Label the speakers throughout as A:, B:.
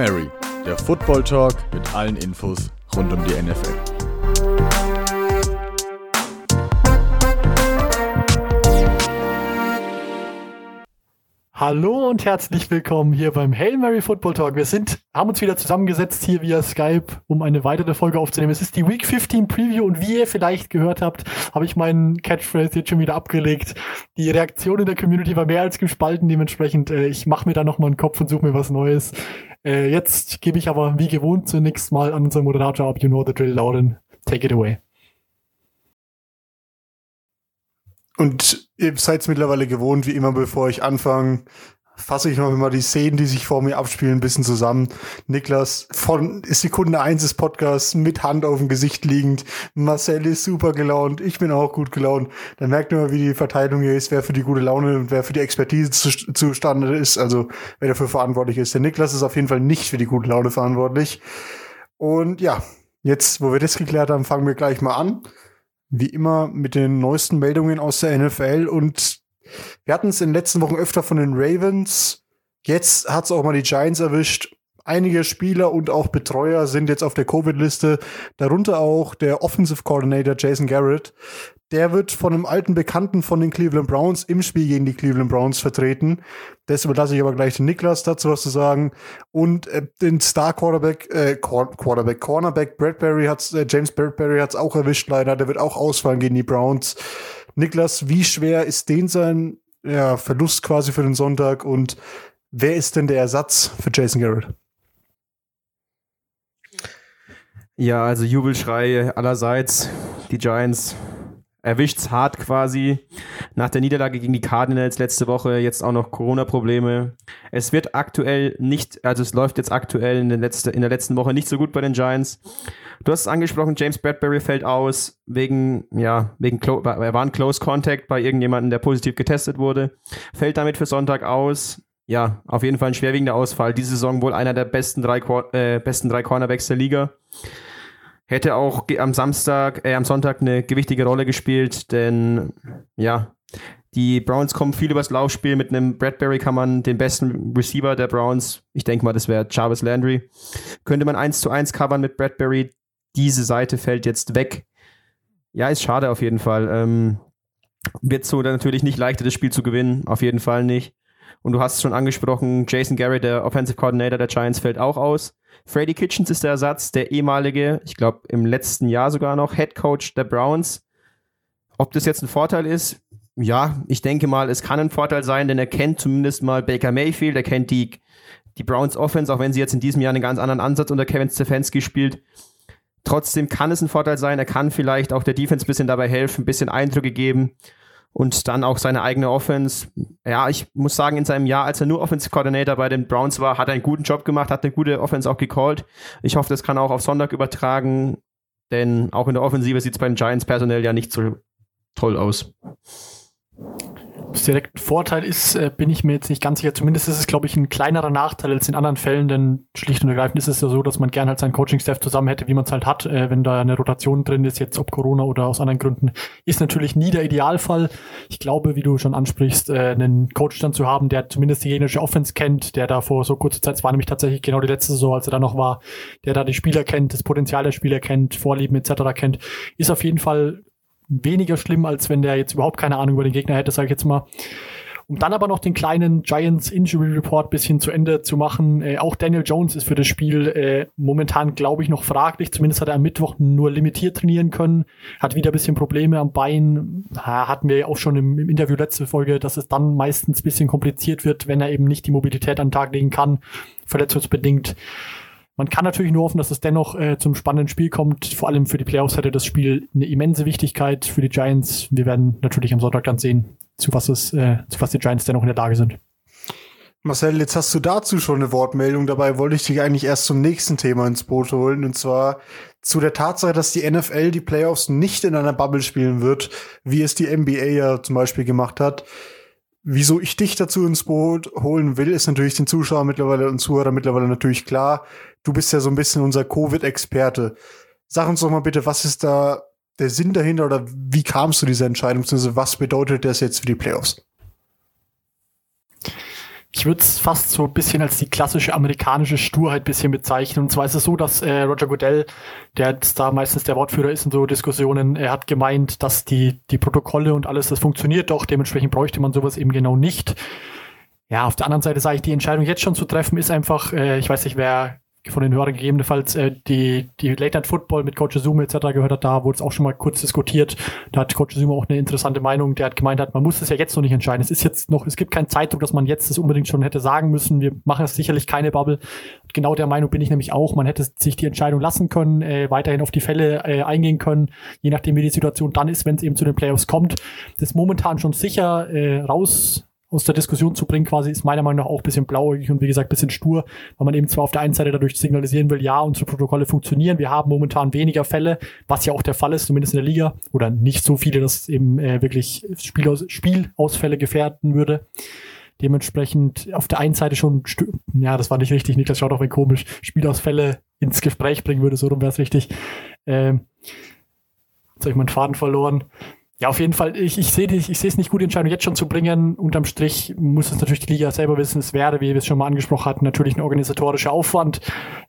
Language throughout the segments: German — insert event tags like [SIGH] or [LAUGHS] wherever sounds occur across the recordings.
A: Mary, der Football Talk mit allen Infos rund um die NFL.
B: Hallo und herzlich willkommen hier beim Hail Mary Football Talk. Wir sind, haben uns wieder zusammengesetzt hier via Skype, um eine weitere Folge aufzunehmen. Es ist die Week 15 Preview und wie ihr vielleicht gehört habt, habe ich meinen Catchphrase jetzt schon wieder abgelegt. Die Reaktion in der Community war mehr als gespalten, dementsprechend äh, ich mache mir da nochmal einen Kopf und suche mir was Neues. Äh, jetzt gebe ich aber wie gewohnt zunächst mal an unseren Moderator ab. You know the drill, Lauren. Take it away.
C: Und ihr seid es mittlerweile gewohnt, wie immer, bevor ich anfange, fasse ich noch immer die Szenen, die sich vor mir abspielen, ein bisschen zusammen. Niklas von Sekunde 1 des Podcasts mit Hand auf dem Gesicht liegend. Marcel ist super gelaunt. Ich bin auch gut gelaunt. Dann merkt man mal, wie die Verteilung hier ist, wer für die gute Laune und wer für die Expertise zu, zustande ist. Also, wer dafür verantwortlich ist. Der Niklas ist auf jeden Fall nicht für die gute Laune verantwortlich. Und ja, jetzt, wo wir das geklärt haben, fangen wir gleich mal an wie immer mit den neuesten Meldungen aus der NFL und wir hatten es in den letzten Wochen öfter von den Ravens. Jetzt hat es auch mal die Giants erwischt. Einige Spieler und auch Betreuer sind jetzt auf der Covid-Liste, darunter auch der Offensive Coordinator Jason Garrett. Der wird von einem alten Bekannten von den Cleveland Browns im Spiel gegen die Cleveland Browns vertreten. Das überlasse ich aber gleich den Niklas dazu was zu sagen. Und äh, den Star Quarterback, äh, Quarterback, Cornerback Bradbury hat's, äh, James Bradbury hat's auch erwischt leider. Der wird auch ausfallen gegen die Browns. Niklas, wie schwer ist den sein ja, Verlust quasi für den Sonntag und wer ist denn der Ersatz für Jason Garrett?
D: Ja, also Jubelschrei allerseits. Die Giants erwischt's hart quasi. Nach der Niederlage gegen die Cardinals letzte Woche jetzt auch noch Corona-Probleme. Es wird aktuell nicht, also es läuft jetzt aktuell in der, letzte, in der letzten Woche nicht so gut bei den Giants. Du hast es angesprochen, James Bradbury fällt aus wegen, ja, wegen, er war ein Close Contact bei irgendjemandem, der positiv getestet wurde. Fällt damit für Sonntag aus. Ja, auf jeden Fall ein schwerwiegender Ausfall. Diese Saison wohl einer der besten drei, äh, besten drei Cornerbacks der Liga hätte auch am Samstag, äh, am Sonntag eine gewichtige Rolle gespielt, denn ja, die Browns kommen viel übers Laufspiel. Mit einem Bradbury kann man den besten Receiver der Browns, ich denke mal, das wäre Jarvis Landry, könnte man 1 zu 1 covern mit Bradbury. Diese Seite fällt jetzt weg. Ja, ist schade auf jeden Fall. Ähm, wird so natürlich nicht leichter, das Spiel zu gewinnen. Auf jeden Fall nicht. Und du hast es schon angesprochen, Jason Garrett, der Offensive Coordinator der Giants, fällt auch aus. Freddy Kitchens ist der Ersatz, der ehemalige, ich glaube im letzten Jahr sogar noch, Head Coach der Browns. Ob das jetzt ein Vorteil ist, ja, ich denke mal, es kann ein Vorteil sein, denn er kennt zumindest mal Baker Mayfield, er kennt die, die Browns Offense, auch wenn sie jetzt in diesem Jahr einen ganz anderen Ansatz unter Kevin Stefanski spielt. Trotzdem kann es ein Vorteil sein, er kann vielleicht auch der Defense ein bisschen dabei helfen, ein bisschen Eindrücke geben und dann auch seine eigene Offense. Ja, ich muss sagen, in seinem Jahr, als er nur Offensive Coordinator bei den Browns war, hat er einen guten Job gemacht, hat eine gute Offense auch gecallt. Ich hoffe, das kann er auch auf Sonntag übertragen, denn auch in der Offensive sieht es bei den Giants personell ja nicht so toll aus
B: es direkt ein Vorteil ist, äh, bin ich mir jetzt nicht ganz sicher. Zumindest ist es, glaube ich, ein kleinerer Nachteil als in anderen Fällen, denn schlicht und ergreifend ist es ja so, dass man gern halt seinen Coaching-Staff zusammen hätte, wie man es halt hat, äh, wenn da eine Rotation drin ist, jetzt ob Corona oder aus anderen Gründen, ist natürlich nie der Idealfall. Ich glaube, wie du schon ansprichst, äh, einen Coach dann zu haben, der zumindest die gegnerische Offense kennt, der da vor so kurzer Zeit, es war nämlich tatsächlich genau die letzte Saison, als er da noch war, der da die Spieler kennt, das Potenzial der Spieler kennt, Vorlieben etc. kennt, ist auf jeden Fall weniger schlimm, als wenn der jetzt überhaupt keine Ahnung über den Gegner hätte, sage ich jetzt mal. Um dann aber noch den kleinen Giants Injury Report bisschen zu Ende zu machen. Äh, auch Daniel Jones ist für das Spiel äh, momentan, glaube ich, noch fraglich. Zumindest hat er am Mittwoch nur limitiert trainieren können. Hat wieder ein bisschen Probleme am Bein. Ha, hatten wir auch schon im, im, Interview letzte Folge, dass es dann meistens ein bisschen kompliziert wird, wenn er eben nicht die Mobilität an den Tag legen kann, verletzungsbedingt. Man kann natürlich nur hoffen, dass es dennoch äh, zum spannenden Spiel kommt. Vor allem für die Playoffs hätte das Spiel eine immense Wichtigkeit für die Giants. Wir werden natürlich am Sonntag dann sehen, zu was es, äh, zu was die Giants dennoch in der Lage sind.
C: Marcel, jetzt hast du dazu schon eine Wortmeldung. Dabei wollte ich dich eigentlich erst zum nächsten Thema ins Boot holen. Und zwar zu der Tatsache, dass die NFL die Playoffs nicht in einer Bubble spielen wird, wie es die NBA ja zum Beispiel gemacht hat. Wieso ich dich dazu ins Boot holen will, ist natürlich den Zuschauern mittlerweile und Zuhörern mittlerweile natürlich klar. Du bist ja so ein bisschen unser Covid-Experte. Sag uns doch mal bitte, was ist da der Sinn dahinter oder wie kamst du dieser Entscheidung, beziehungsweise was bedeutet das jetzt für die Playoffs?
B: Ich würde es fast so ein bisschen als die klassische amerikanische Sturheit bisschen bezeichnen. Und zwar ist es so, dass äh, Roger Goodell, der jetzt da meistens der Wortführer ist in so Diskussionen, er hat gemeint, dass die, die Protokolle und alles, das funktioniert doch, dementsprechend bräuchte man sowas eben genau nicht. Ja, auf der anderen Seite sage ich, die Entscheidung jetzt schon zu treffen, ist einfach, äh, ich weiß nicht, wer von den Hörern gegebenenfalls äh, die, die Late Night Football mit Coach Zuma etc. gehört hat, da wurde es auch schon mal kurz diskutiert. Da hat Coach Zuma auch eine interessante Meinung. Der hat gemeint hat, man muss es ja jetzt noch nicht entscheiden. Es ist jetzt noch, es gibt keinen Zeitdruck, dass man jetzt das unbedingt schon hätte sagen müssen. Wir machen es sicherlich keine Bubble. Genau der Meinung bin ich nämlich auch. Man hätte sich die Entscheidung lassen können, äh, weiterhin auf die Fälle äh, eingehen können, je nachdem wie die Situation dann ist, wenn es eben zu den Playoffs kommt. Das ist momentan schon sicher äh, raus aus der Diskussion zu bringen, quasi, ist meiner Meinung nach auch ein bisschen blauäugig und wie gesagt ein bisschen stur, weil man eben zwar auf der einen Seite dadurch signalisieren will, ja, unsere Protokolle funktionieren, wir haben momentan weniger Fälle, was ja auch der Fall ist, zumindest in der Liga, oder nicht so viele, dass eben äh, wirklich Spielaus Spielausfälle gefährden würde. Dementsprechend auf der einen Seite schon, ja, das war nicht richtig, Niklas schaut auch wenn komisch, Spielausfälle ins Gespräch bringen würde, so rum wäre es richtig. Ähm, jetzt habe ich meinen Faden verloren. Ja, auf jeden Fall. Ich, ich sehe ich es nicht gut, die Entscheidung jetzt schon zu bringen. Unterm Strich muss es natürlich die Liga selber wissen. Es wäre, wie wir es schon mal angesprochen hatten, natürlich ein organisatorischer Aufwand.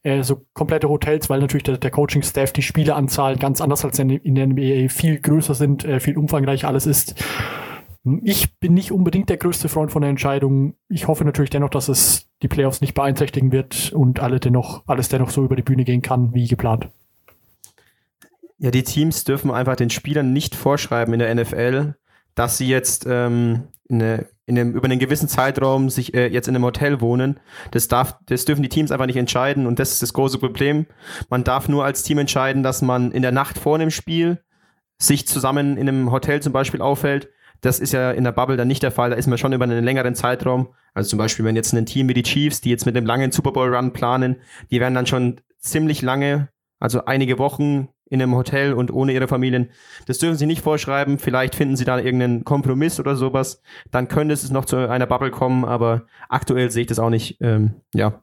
B: Äh, so komplette Hotels, weil natürlich der, der Coaching-Staff, die Spieleanzahl ganz anders als in, in der NBA viel größer sind, äh, viel umfangreicher alles ist. Ich bin nicht unbedingt der größte Freund von der Entscheidung. Ich hoffe natürlich dennoch, dass es die Playoffs nicht beeinträchtigen wird und alle dennoch, alles dennoch so über die Bühne gehen kann, wie geplant.
D: Ja, die Teams dürfen einfach den Spielern nicht vorschreiben in der NFL, dass sie jetzt ähm, in eine, in einem, über einen gewissen Zeitraum sich äh, jetzt in einem Hotel wohnen. Das, darf, das dürfen die Teams einfach nicht entscheiden und das ist das große Problem. Man darf nur als Team entscheiden, dass man in der Nacht vor einem Spiel sich zusammen in einem Hotel zum Beispiel aufhält. Das ist ja in der Bubble dann nicht der Fall. Da ist man schon über einen längeren Zeitraum. Also zum Beispiel, wenn jetzt ein Team wie die Chiefs, die jetzt mit einem langen Super Bowl Run planen, die werden dann schon ziemlich lange, also einige Wochen in einem Hotel und ohne ihre Familien. Das dürfen sie nicht vorschreiben. Vielleicht finden sie da irgendeinen Kompromiss oder sowas. Dann könnte es noch zu einer Bubble kommen, aber aktuell sehe ich das auch nicht. Ähm, ja.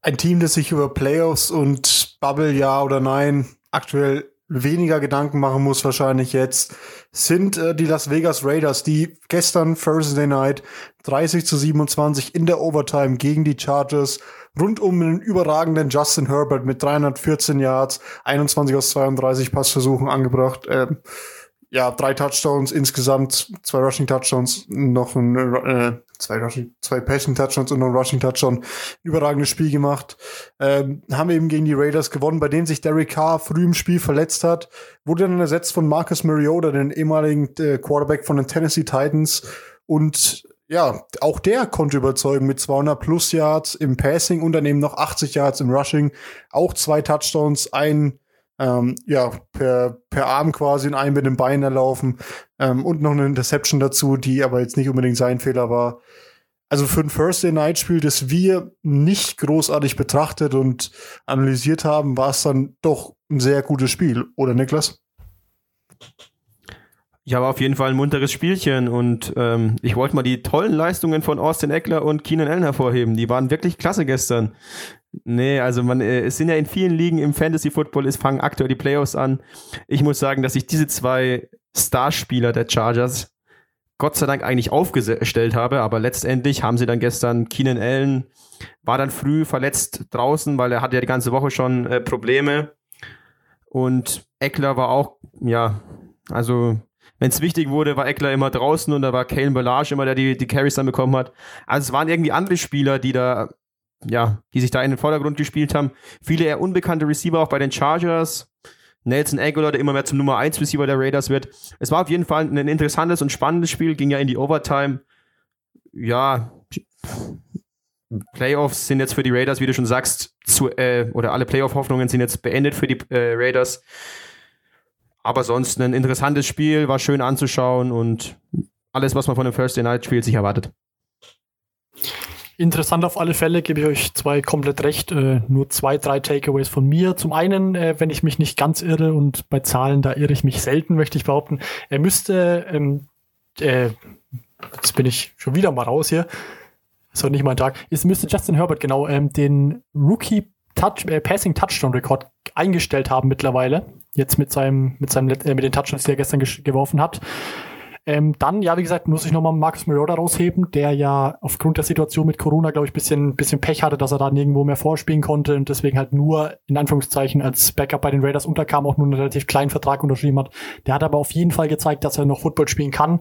C: Ein Team, das sich über Playoffs und Bubble ja oder nein aktuell weniger Gedanken machen muss wahrscheinlich jetzt, sind äh, die Las Vegas Raiders, die gestern Thursday Night 30 zu 27 in der Overtime gegen die Chargers rund um einen überragenden Justin Herbert mit 314 Yards, 21 aus 32 Passversuchen angebracht. Ähm, ja, drei Touchdowns insgesamt, zwei Rushing Touchdowns, noch ein, äh, zwei Rushing, zwei Passing Touchdowns und noch ein Rushing Touchdown. Überragendes Spiel gemacht. Ähm, haben eben gegen die Raiders gewonnen, bei denen sich Derek Carr früh im Spiel verletzt hat. Wurde dann ersetzt von Marcus Mariota, den ehemaligen äh, Quarterback von den Tennessee Titans. Und ja, auch der konnte überzeugen mit 200 plus Yards im Passing und daneben noch 80 Yards im Rushing. Auch zwei Touchdowns, ein ähm, ja, per, per Arm quasi in einem mit dem Bein erlaufen ähm, und noch eine Interception dazu, die aber jetzt nicht unbedingt sein Fehler war. Also für ein Thursday Night Spiel, das wir nicht großartig betrachtet und analysiert haben, war es dann doch ein sehr gutes Spiel, oder Niklas?
D: Ja, war auf jeden Fall ein munteres Spielchen und ähm, ich wollte mal die tollen Leistungen von Austin Eckler und Keenan Allen hervorheben. Die waren wirklich klasse gestern. Nee, also man, äh, es sind ja in vielen Ligen im Fantasy Football, es fangen aktuell die Playoffs an. Ich muss sagen, dass sich diese zwei Starspieler der Chargers Gott sei Dank eigentlich aufgestellt habe, aber letztendlich haben sie dann gestern Keenan Allen war dann früh verletzt draußen, weil er hatte ja die ganze Woche schon äh, Probleme und Eckler war auch, ja, also wenn es wichtig wurde, war Eckler immer draußen und da war Kalen Ballage immer der, die die Carries dann bekommen hat. Also es waren irgendwie andere Spieler, die da, ja, die sich da in den Vordergrund gespielt haben. Viele eher unbekannte Receiver auch bei den Chargers. Nelson Aguilar, der immer mehr zum Nummer 1 Receiver der Raiders wird. Es war auf jeden Fall ein interessantes und spannendes Spiel, ging ja in die Overtime. Ja, Playoffs sind jetzt für die Raiders, wie du schon sagst, zu, äh, oder alle Playoff-Hoffnungen sind jetzt beendet für die äh, Raiders. Aber sonst ein interessantes Spiel, war schön anzuschauen und alles, was man von einem Thursday Night Spiel sich erwartet.
B: Interessant auf alle Fälle, gebe ich euch zwei komplett recht. Äh, nur zwei, drei Takeaways von mir. Zum einen, äh, wenn ich mich nicht ganz irre und bei Zahlen, da irre ich mich selten, möchte ich behaupten, er müsste, ähm, äh, jetzt bin ich schon wieder mal raus hier, ist heute nicht mein Tag, es müsste Justin Herbert genau ähm, den Rookie Touch, äh, Passing Touchdown Rekord eingestellt haben mittlerweile. Jetzt mit seinem, mit seinem, äh, mit den Touchdowns, die er gestern geworfen hat. Ähm, dann, ja, wie gesagt, muss ich nochmal Marcus Mariota rausheben, der ja aufgrund der Situation mit Corona, glaube ich, bisschen, bisschen Pech hatte, dass er da nirgendwo mehr vorspielen konnte und deswegen halt nur, in Anführungszeichen, als Backup bei den Raiders unterkam, auch nur einen relativ kleinen Vertrag unterschrieben hat. Der hat aber auf jeden Fall gezeigt, dass er noch Football spielen kann.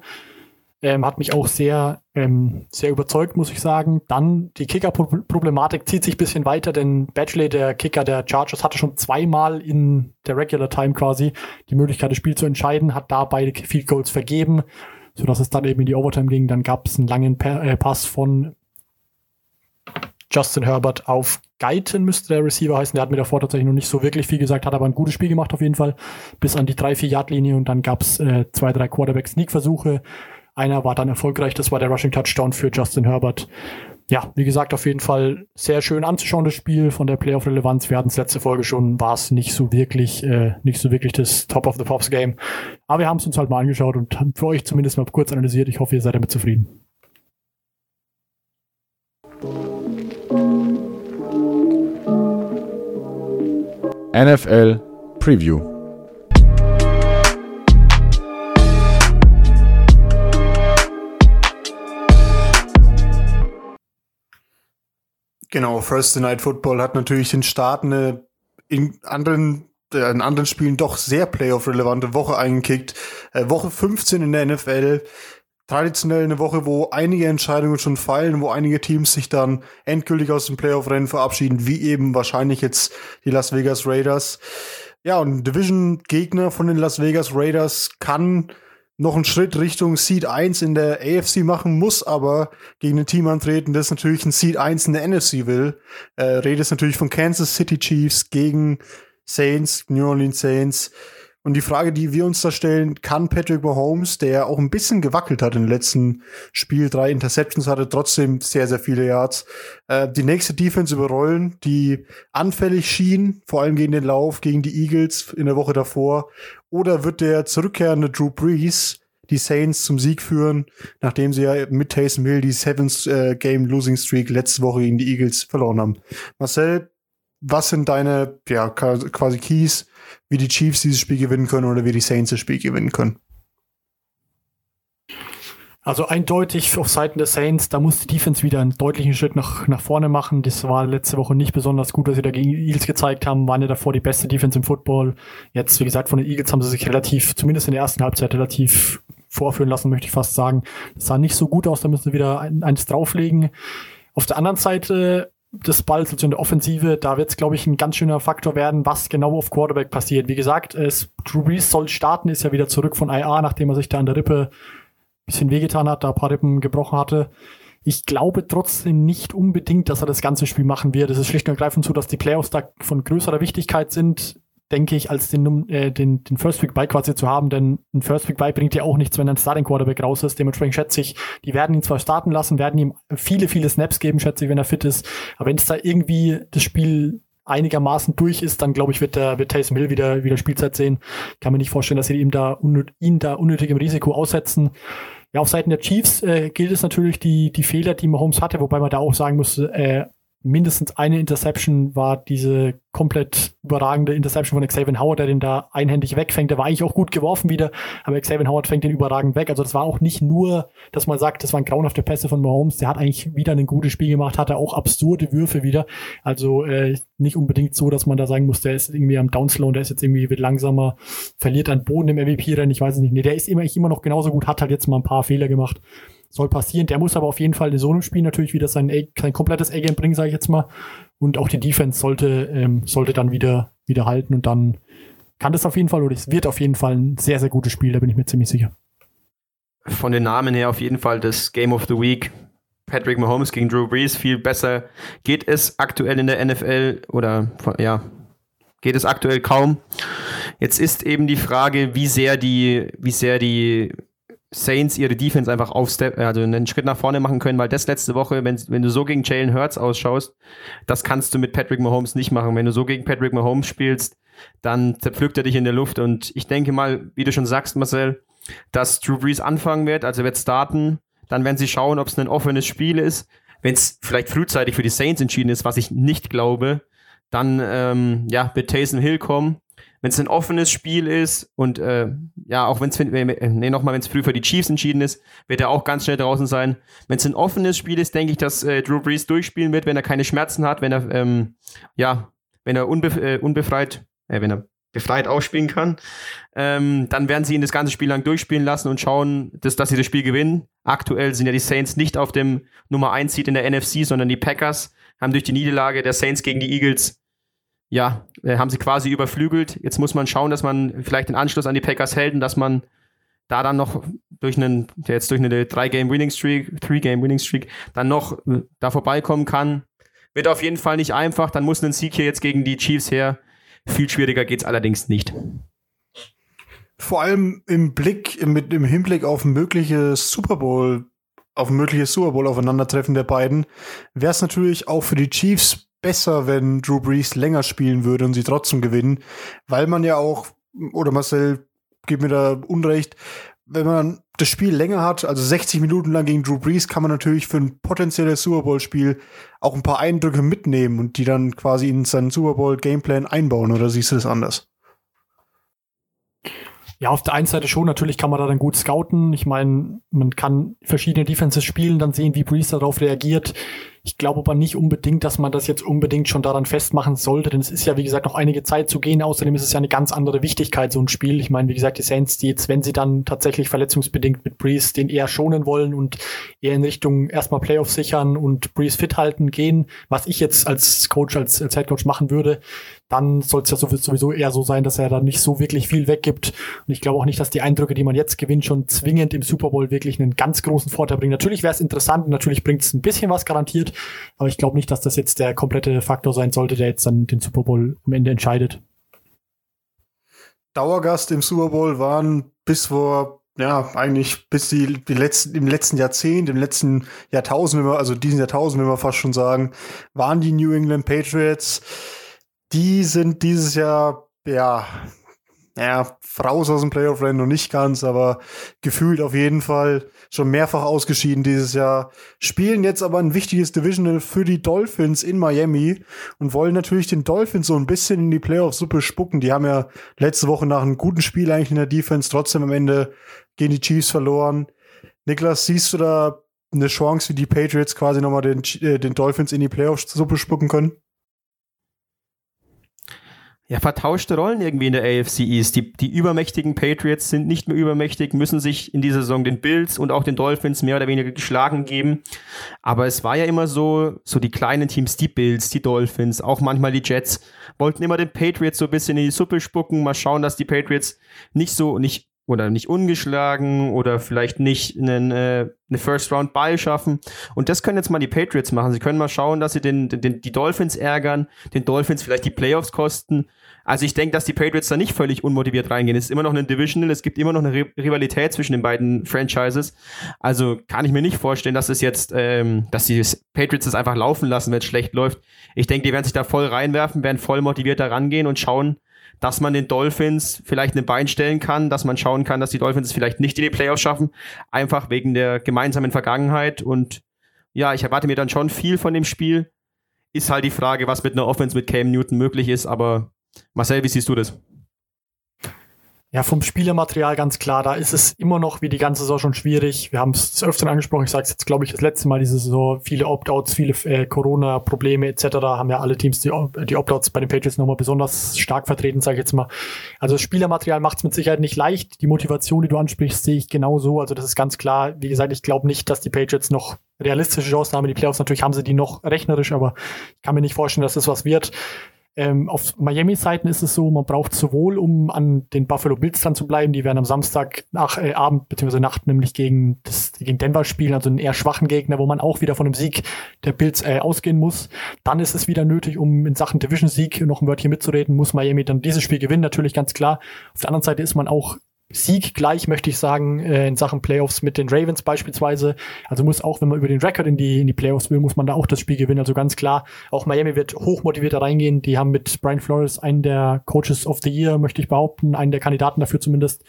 B: Ähm, hat mich auch sehr, ähm, sehr überzeugt, muss ich sagen. Dann die Kicker-Problematik zieht sich ein bisschen weiter, denn Batchley, der Kicker der Chargers, hatte schon zweimal in der Regular Time quasi die Möglichkeit, das Spiel zu entscheiden, hat da beide Field Goals vergeben, sodass es dann eben in die Overtime ging. Dann gab es einen langen pa äh, Pass von Justin Herbert auf Guyton müsste der Receiver heißen. Der hat mir davor tatsächlich noch nicht so wirklich viel gesagt, hat aber ein gutes Spiel gemacht auf jeden Fall. Bis an die 3-4-Yard-Linie und dann gab es äh, zwei, drei Quarterback-Sneak-Versuche. Einer war dann erfolgreich, das war der Rushing Touchdown für Justin Herbert. Ja, wie gesagt, auf jeden Fall sehr schön anzuschauen, das Spiel von der Playoff-Relevanz. Wir hatten es letzte Folge schon, war es nicht so wirklich, äh, nicht so wirklich das Top of the Pops Game. Aber wir haben es uns halt mal angeschaut und haben für euch zumindest mal kurz analysiert. Ich hoffe, ihr seid damit zufrieden.
A: NFL Preview.
C: Genau, First Night Football hat natürlich den Start eine in anderen äh, in anderen Spielen doch sehr Playoff-relevante Woche eingekickt. Äh, Woche 15 in der NFL. Traditionell eine Woche, wo einige Entscheidungen schon fallen, wo einige Teams sich dann endgültig aus dem Playoff-Rennen verabschieden, wie eben wahrscheinlich jetzt die Las Vegas Raiders. Ja, und Division-Gegner von den Las Vegas Raiders kann noch einen Schritt Richtung Seed 1 in der AFC machen, muss aber gegen ein Team antreten, das natürlich ein Seed 1 in der NFC will. Äh, Rede ist natürlich von Kansas City Chiefs gegen Saints, New Orleans Saints. Und die Frage, die wir uns da stellen, kann Patrick Mahomes, der auch ein bisschen gewackelt hat im letzten Spiel, drei Interceptions hatte, trotzdem sehr, sehr viele Yards, äh, die nächste Defense überrollen, die anfällig schien, vor allem gegen den Lauf, gegen die Eagles in der Woche davor? Oder wird der zurückkehrende Drew Brees die Saints zum Sieg führen, nachdem sie ja mit Taysom Hill die Seventh äh, Game Losing Streak letzte Woche gegen die Eagles verloren haben? Marcel, was sind deine ja, quasi Keys wie die Chiefs dieses Spiel gewinnen können oder wie die Saints das Spiel gewinnen können.
B: Also eindeutig auf Seiten der Saints, da muss die Defense wieder einen deutlichen Schritt nach, nach vorne machen. Das war letzte Woche nicht besonders gut, was sie da gegen die Eagles gezeigt haben. Waren ja davor die beste Defense im Football. Jetzt, wie gesagt, von den Eagles haben sie sich relativ, zumindest in der ersten Halbzeit, relativ vorführen lassen, möchte ich fast sagen. Das sah nicht so gut aus, da müssen sie wieder eins drauflegen. Auf der anderen Seite des Balls, also in der Offensive, da wird es, glaube ich, ein ganz schöner Faktor werden, was genau auf Quarterback passiert. Wie gesagt, es, Drew Brees soll starten, ist ja wieder zurück von IA, nachdem er sich da an der Rippe ein bisschen wehgetan hat, da ein paar Rippen gebrochen hatte. Ich glaube trotzdem nicht unbedingt, dass er das ganze Spiel machen wird. Es ist schlicht und ergreifend so, dass die Playoffs da von größerer Wichtigkeit sind denke ich, als den, äh, den, den First Pick Bike quasi zu haben, denn ein First Pick Bike bringt ja auch nichts, wenn ein Starting Quarterback raus ist. Dementsprechend schätze ich, die werden ihn zwar starten lassen, werden ihm viele, viele Snaps geben, schätze ich, wenn er fit ist. Aber wenn es da irgendwie das Spiel einigermaßen durch ist, dann glaube ich, wird der wird Taysom Hill wieder wieder Spielzeit sehen. Kann mir nicht vorstellen, dass sie ihm da ihn da unnötigem Risiko aussetzen. Ja, auf Seiten der Chiefs äh, gilt es natürlich die die Fehler, die Mahomes hatte, wobei man da auch sagen muss, äh, mindestens eine Interception war diese komplett überragende Interception von Xavier Howard, der den da einhändig wegfängt. Der war eigentlich auch gut geworfen wieder, aber Xavier Howard fängt den überragend weg. Also das war auch nicht nur, dass man sagt, das waren grauenhafte Pässe von Mahomes. Der hat eigentlich wieder ein gutes Spiel gemacht, hatte auch absurde Würfe wieder. Also äh, nicht unbedingt so, dass man da sagen muss, der ist irgendwie am Downslow und der ist jetzt irgendwie wird langsamer, verliert an Boden im MVP-Rennen. Ich weiß es nicht. Nee, der ist immer, immer noch genauso gut, hat halt jetzt mal ein paar Fehler gemacht soll passieren. Der muss aber auf jeden Fall in so einem Spiel natürlich wieder sein, sein komplettes A-Game bringen, sage ich jetzt mal. Und auch die Defense sollte, ähm, sollte dann wieder, wieder halten und dann kann das auf jeden Fall oder es wird auf jeden Fall ein sehr, sehr gutes Spiel, da bin ich mir ziemlich sicher.
D: Von den Namen her auf jeden Fall das Game of the Week. Patrick Mahomes gegen Drew Brees, viel besser geht es aktuell in der NFL oder ja, geht es aktuell kaum. Jetzt ist eben die Frage, wie sehr die, wie sehr die Saints ihre Defense einfach aufstep, also einen Schritt nach vorne machen können, weil das letzte Woche, wenn, wenn du so gegen Jalen Hurts ausschaust, das kannst du mit Patrick Mahomes nicht machen. Wenn du so gegen Patrick Mahomes spielst, dann zerpflückt er dich in der Luft und ich denke mal, wie du schon sagst, Marcel, dass Drew Brees anfangen wird, also er wird starten, dann werden sie schauen, ob es ein offenes Spiel ist. Wenn es vielleicht frühzeitig für die Saints entschieden ist, was ich nicht glaube, dann ähm, ja, wird Taysom Hill kommen wenn es ein offenes Spiel ist und äh, ja, auch wenn es nee, nochmal, wenn es früh für die Chiefs entschieden ist, wird er auch ganz schnell draußen sein. Wenn es ein offenes Spiel ist, denke ich, dass äh, Drew Brees durchspielen wird, wenn er keine Schmerzen hat, wenn er, ähm, ja, wenn er unbe äh, unbefreit, äh, wenn er befreit ausspielen kann, ähm, dann werden sie ihn das ganze Spiel lang durchspielen lassen und schauen, dass, dass sie das Spiel gewinnen. Aktuell sind ja die Saints nicht auf dem Nummer 1 Seed in der NFC, sondern die Packers haben durch die Niederlage der Saints gegen die Eagles ja, äh, haben sie quasi überflügelt. Jetzt muss man schauen, dass man vielleicht den Anschluss an die Packers hält und dass man da dann noch durch einen, jetzt durch eine 3-Game-Winning-Streak, 3-Game-Winning-Streak, dann noch äh, da vorbeikommen kann. Wird auf jeden Fall nicht einfach. Dann muss ein Sieg hier jetzt gegen die Chiefs her. Viel schwieriger geht's allerdings nicht.
C: Vor allem im Blick, im, im Hinblick auf mögliche Super Bowl, auf mögliches Super Bowl Aufeinandertreffen der beiden, wäre es natürlich auch für die Chiefs besser, wenn Drew Brees länger spielen würde und sie trotzdem gewinnen, weil man ja auch, oder Marcel, gib mir da Unrecht, wenn man das Spiel länger hat, also 60 Minuten lang gegen Drew Brees, kann man natürlich für ein potenzielles Super Bowl-Spiel auch ein paar Eindrücke mitnehmen und die dann quasi in seinen Super Bowl-Gameplan einbauen, oder siehst du das anders?
B: Ja, auf der einen Seite schon, natürlich kann man da dann gut scouten. Ich meine, man kann verschiedene Defenses spielen, dann sehen, wie Brees darauf reagiert. Ich glaube aber nicht unbedingt, dass man das jetzt unbedingt schon daran festmachen sollte, denn es ist ja, wie gesagt, noch einige Zeit zu gehen. Außerdem ist es ja eine ganz andere Wichtigkeit, so ein Spiel. Ich meine, wie gesagt, die Saints, die jetzt, wenn sie dann tatsächlich verletzungsbedingt mit Breeze den eher schonen wollen und eher in Richtung erstmal Playoffs sichern und Breeze fit halten gehen, was ich jetzt als Coach, als, als Head Coach machen würde, dann soll es ja sowieso eher so sein, dass er da nicht so wirklich viel weggibt. Und ich glaube auch nicht, dass die Eindrücke, die man jetzt gewinnt, schon zwingend im Super Bowl wirklich einen ganz großen Vorteil bringen. Natürlich wäre es interessant, natürlich bringt es ein bisschen was garantiert, aber ich glaube nicht, dass das jetzt der komplette Faktor sein sollte, der jetzt dann den Super Bowl am Ende entscheidet.
C: Dauergast im Super Bowl waren bis vor, ja, eigentlich bis die, die letzten, im letzten Jahrzehnt, im letzten Jahrtausend, also diesen Jahrtausend, wenn wir fast schon sagen, waren die New England Patriots. Die sind dieses Jahr, ja, ja, raus aus dem Playoff-Rennen und nicht ganz, aber gefühlt auf jeden Fall schon mehrfach ausgeschieden dieses Jahr. Spielen jetzt aber ein wichtiges Divisional für die Dolphins in Miami und wollen natürlich den Dolphins so ein bisschen in die Playoff-Suppe spucken. Die haben ja letzte Woche nach einem guten Spiel eigentlich in der Defense trotzdem am Ende gegen die Chiefs verloren. Niklas, siehst du da eine Chance, wie die Patriots quasi nochmal den, äh, den Dolphins in die Playoff-Suppe spucken können?
D: Ja, vertauschte Rollen irgendwie in der AFC East. Die, die übermächtigen Patriots sind nicht mehr übermächtig, müssen sich in dieser Saison den Bills und auch den Dolphins mehr oder weniger geschlagen geben. Aber es war ja immer so, so die kleinen Teams, die Bills, die Dolphins, auch manchmal die Jets, wollten immer den Patriots so ein bisschen in die Suppe spucken, mal schauen, dass die Patriots nicht so, nicht oder nicht ungeschlagen oder vielleicht nicht einen, äh, eine First Round Ball schaffen. Und das können jetzt mal die Patriots machen. Sie können mal schauen, dass sie den, den, die Dolphins ärgern, den Dolphins vielleicht die Playoffs kosten. Also ich denke, dass die Patriots da nicht völlig unmotiviert reingehen. Es ist immer noch ein Divisional, es gibt immer noch eine Rivalität zwischen den beiden Franchises. Also kann ich mir nicht vorstellen, dass es jetzt, ähm, dass die Patriots das einfach laufen lassen, wenn es schlecht läuft. Ich denke, die werden sich da voll reinwerfen, werden voll motiviert da rangehen und schauen, dass man den Dolphins vielleicht ein Bein stellen kann, dass man schauen kann, dass die Dolphins es vielleicht nicht in die Playoffs schaffen, einfach wegen der gemeinsamen Vergangenheit. Und ja, ich erwarte mir dann schon viel von dem Spiel. Ist halt die Frage, was mit einer Offense mit Cam Newton möglich ist, aber Marcel, wie siehst du das?
B: Ja, vom Spielermaterial ganz klar, da ist es immer noch wie die ganze Saison schon schwierig. Wir haben es öfter angesprochen, ich sage es jetzt, glaube ich, das letzte Mal diese Saison, viele Opt-outs, viele äh, Corona-Probleme etc. haben ja alle Teams die, die Opt-outs bei den Patriots nochmal besonders stark vertreten, sage ich jetzt mal. Also das Spielermaterial macht es mit Sicherheit nicht leicht. Die Motivation, die du ansprichst, sehe ich genauso. Also das ist ganz klar. Wie gesagt, ich glaube nicht, dass die Patriots noch realistische Chancen haben die Playoffs. Natürlich haben sie die noch rechnerisch, aber ich kann mir nicht vorstellen, dass das was wird. Ähm, auf Miami-Seiten ist es so, man braucht sowohl, um an den Buffalo Bills dran zu bleiben, die werden am Samstag nach äh, Abend bzw. Nacht nämlich gegen, das, gegen Denver spielen, also einen eher schwachen Gegner, wo man auch wieder von dem Sieg der Bills äh, ausgehen muss. Dann ist es wieder nötig, um in Sachen Division-Sieg noch ein Wörtchen mitzureden, muss Miami dann dieses Spiel gewinnen, natürlich ganz klar. Auf der anderen Seite ist man auch Sieg gleich, möchte ich sagen, äh, in Sachen Playoffs mit den Ravens beispielsweise. Also muss auch, wenn man über den Rekord in die, in die Playoffs will, muss man da auch das Spiel gewinnen. Also ganz klar, auch Miami wird hochmotivierter reingehen. Die haben mit Brian Flores einen der Coaches of the Year, möchte ich behaupten, einen der Kandidaten dafür zumindest.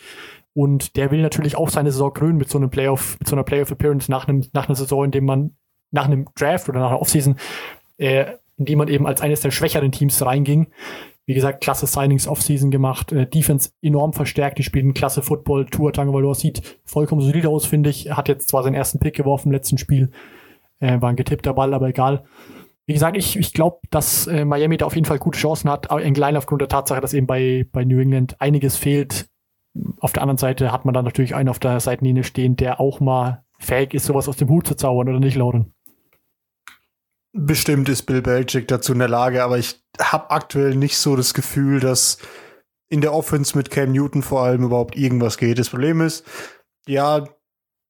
B: Und der will natürlich auch seine Saison krönen mit so einem Playoff, mit so einer Playoff-Appearance nach nach einer Saison, in dem man nach einem Draft oder nach einer Offseason äh, in die man eben als eines der schwächeren Teams reinging. Wie gesagt, klasse Signings Offseason gemacht, äh, Defense enorm verstärkt, die spielen klasse Football. Tour Tagovailoa sieht vollkommen solide aus, finde ich. Hat jetzt zwar seinen ersten Pick geworfen im letzten Spiel, äh, war ein getippter Ball, aber egal. Wie gesagt, ich, ich glaube, dass äh, Miami da auf jeden Fall gute Chancen hat, aber in klein aufgrund der Tatsache, dass eben bei, bei New England einiges fehlt. Auf der anderen Seite hat man dann natürlich einen auf der Seitenlinie stehen, der auch mal fähig ist, sowas aus dem Hut zu zaubern, oder nicht, Lauren?
C: Bestimmt ist Bill Belichick dazu in der Lage, aber ich habe aktuell nicht so das Gefühl, dass in der Offense mit Cam Newton vor allem überhaupt irgendwas geht. Das Problem ist, ja,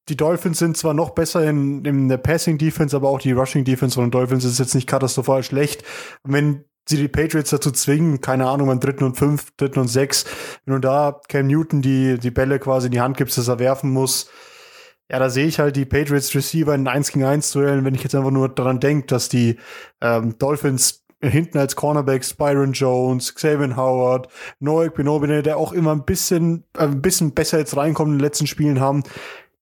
C: die Dolphins sind zwar noch besser in, in der Passing Defense, aber auch die Rushing Defense von den Dolphins ist jetzt nicht katastrophal schlecht. Und wenn sie die Patriots dazu zwingen, keine Ahnung, an dritten und fünf, dritten und sechs, wenn du da Cam Newton die, die Bälle quasi in die Hand gibst, dass er werfen muss, ja, da sehe ich halt die Patriots Receiver in 1 gegen 1 Duellen, wenn ich jetzt einfach nur daran denke, dass die ähm, Dolphins hinten als Cornerbacks Byron Jones, Xavier Howard, Noek Benobine, der auch immer ein bisschen, äh, ein bisschen besser jetzt reinkommt in den letzten Spielen haben.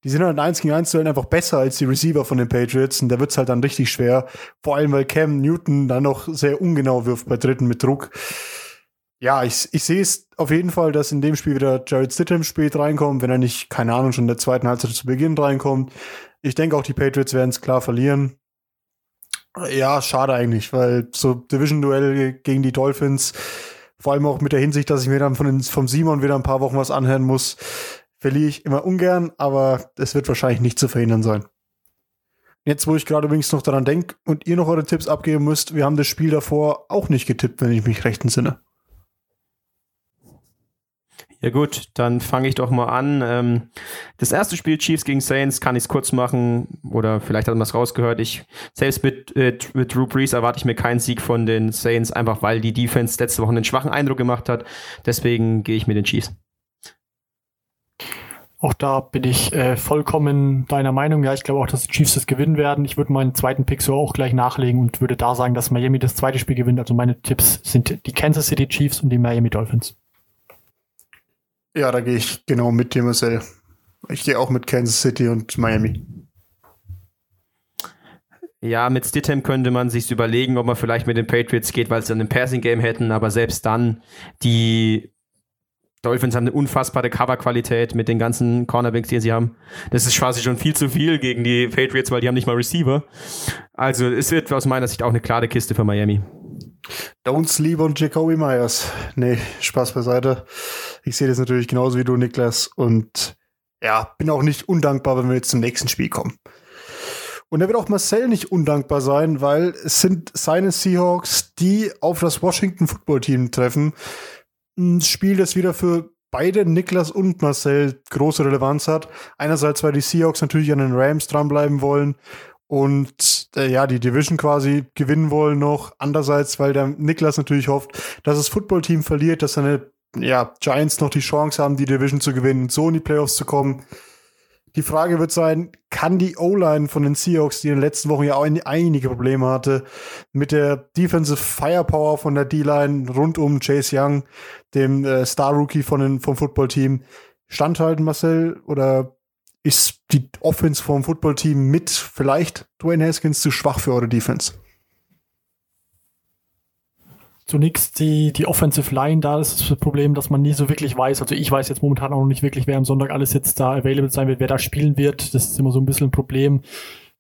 C: Die sind halt in 1 gegen 1 Duellen einfach besser als die Receiver von den Patriots und da wird's halt dann richtig schwer. Vor allem, weil Cam Newton dann noch sehr ungenau wirft bei Dritten mit Druck ja, ich, ich sehe es auf jeden Fall, dass in dem Spiel wieder Jared Stidham spät reinkommt, wenn er nicht, keine Ahnung, schon in der zweiten Halbzeit zu Beginn reinkommt. Ich denke auch, die Patriots werden es klar verlieren. Ja, schade eigentlich, weil so Division-Duell gegen die Dolphins, vor allem auch mit der Hinsicht, dass ich mir dann von den, vom Simon wieder ein paar Wochen was anhören muss, verliere ich immer ungern, aber es wird wahrscheinlich nicht zu verhindern sein. Jetzt, wo ich gerade übrigens noch daran denke und ihr noch eure Tipps abgeben müsst, wir haben das Spiel davor auch nicht getippt, wenn ich mich recht entsinne.
D: Ja gut, dann fange ich doch mal an. Ähm, das erste Spiel Chiefs gegen Saints kann ich es kurz machen oder vielleicht hat man es rausgehört. Ich selbst mit, äh, mit Drew Brees erwarte ich mir keinen Sieg von den Saints, einfach weil die Defense letzte Woche einen schwachen Eindruck gemacht hat. Deswegen gehe ich mit den Chiefs.
B: Auch da bin ich äh, vollkommen deiner Meinung. Ja, ich glaube auch, dass die Chiefs das gewinnen werden. Ich würde meinen zweiten Pick so auch gleich nachlegen und würde da sagen, dass Miami das zweite Spiel gewinnt. Also meine Tipps sind die Kansas City Chiefs und die Miami Dolphins.
C: Ja, da gehe ich genau mit dir, Marcel. Ich gehe auch mit Kansas City und Miami.
D: Ja, mit Stidham könnte man sich überlegen, ob man vielleicht mit den Patriots geht, weil sie dann ein Passing-Game hätten, aber selbst dann, die Dolphins haben eine unfassbare Coverqualität mit den ganzen Cornerbacks, die sie haben. Das ist quasi schon viel zu viel gegen die Patriots, weil die haben nicht mal Receiver. Also es wird aus meiner Sicht auch eine klare Kiste für Miami.
C: Don't sleep on Jacoby Myers. Nee, Spaß beiseite. Ich sehe das natürlich genauso wie du, Niklas. Und ja, bin auch nicht undankbar, wenn wir jetzt zum nächsten Spiel kommen. Und er wird auch Marcel nicht undankbar sein, weil es sind seine Seahawks, die auf das Washington Football Team treffen. Ein Spiel, das wieder für beide, Niklas und Marcel, große Relevanz hat. Einerseits, weil die Seahawks natürlich an den Rams dranbleiben wollen und äh, ja, die Division quasi gewinnen wollen noch. Andererseits, weil der Niklas natürlich hofft, dass das Footballteam verliert, dass seine ja, Giants noch die Chance haben, die Division zu gewinnen und so in die Playoffs zu kommen. Die Frage wird sein, kann die O-Line von den Seahawks, die in den letzten Wochen ja auch einige Probleme hatte, mit der Defensive Firepower von der D-Line rund um Chase Young, dem äh, Star-Rookie von vom Footballteam, standhalten, Marcel? Oder ist die Offense vom Footballteam mit vielleicht Dwayne Haskins zu schwach für eure Defense?
B: Zunächst die, die Offensive Line, da ist das Problem, dass man nie so wirklich weiß. Also ich weiß jetzt momentan auch noch nicht wirklich, wer am Sonntag alles jetzt da available sein wird, wer da spielen wird. Das ist immer so ein bisschen ein Problem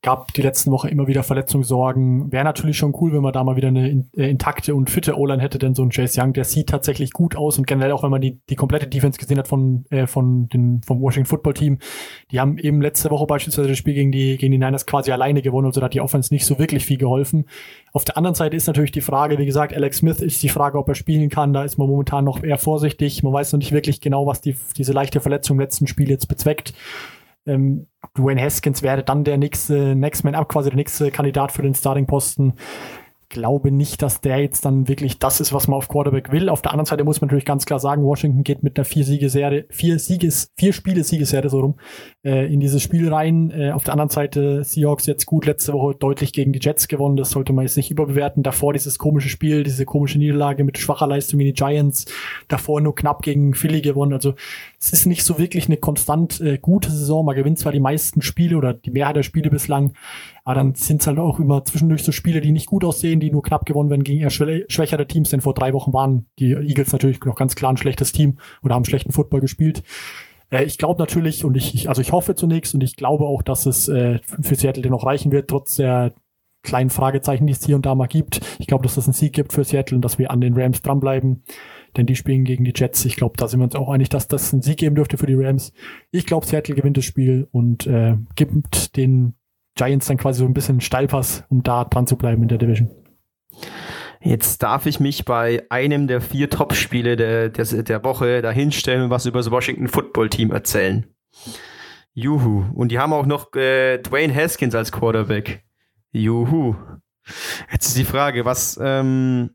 B: gab die letzten Woche immer wieder Verletzungssorgen. Wäre natürlich schon cool, wenn man da mal wieder eine äh, intakte und fitte O-Line hätte, denn so ein Chase Young, der sieht tatsächlich gut aus und generell auch, wenn man die, die komplette Defense gesehen hat von, äh, von den, vom Washington Football Team. Die haben eben letzte Woche beispielsweise das Spiel gegen die, gegen die Niners quasi alleine gewonnen, also da hat die Offense nicht so wirklich viel geholfen. Auf der anderen Seite ist natürlich die Frage, wie gesagt, Alex Smith ist die Frage, ob er spielen kann. Da ist man momentan noch eher vorsichtig. Man weiß noch nicht wirklich genau, was die, diese leichte Verletzung im letzten Spiel jetzt bezweckt. Ähm, Dwayne Haskins wäre dann der nächste Next Man Up, quasi der nächste Kandidat für den Starting-Posten. Glaube nicht, dass der jetzt dann wirklich das ist, was man auf Quarterback will. Auf der anderen Seite muss man natürlich ganz klar sagen, Washington geht mit einer vier Siegeserie, vier Sieges, vier Spiele Siegeserie so rum äh, in dieses Spiel rein. Äh, auf der anderen Seite Seahawks jetzt gut letzte Woche deutlich gegen die Jets gewonnen. Das sollte man jetzt nicht überbewerten. Davor dieses komische Spiel, diese komische Niederlage mit schwacher Leistung in die Giants. Davor nur knapp gegen Philly gewonnen. Also es ist nicht so wirklich eine konstant äh, gute Saison. Man gewinnt zwar die meisten Spiele oder die Mehrheit der Spiele bislang, aber dann sind es halt auch immer zwischendurch so Spiele, die nicht gut aussehen, die nur knapp gewonnen werden gegen eher schwächere Teams, denn vor drei Wochen waren die Eagles natürlich noch ganz klar ein schlechtes Team oder haben schlechten Football gespielt. Äh, ich glaube natürlich und ich, ich, also ich hoffe zunächst und ich glaube auch, dass es äh, für Seattle dennoch reichen wird, trotz der kleinen Fragezeichen, die es hier und da mal gibt. Ich glaube, dass das einen Sieg gibt für Seattle und dass wir an den Rams dranbleiben. Denn die spielen gegen die Jets. Ich glaube, da sind wir uns auch einig, dass das einen Sieg geben dürfte für die Rams. Ich glaube, Seattle gewinnt das Spiel und äh, gibt den Giants dann quasi so ein bisschen Steilpass, um da dran zu bleiben in der Division.
D: Jetzt darf ich mich bei einem der vier Top-Spiele der, der, der Woche dahinstellen und was über das Washington Football Team erzählen. Juhu. Und die haben auch noch äh, Dwayne Haskins als Quarterback. Juhu. Jetzt ist die Frage, was. Ähm,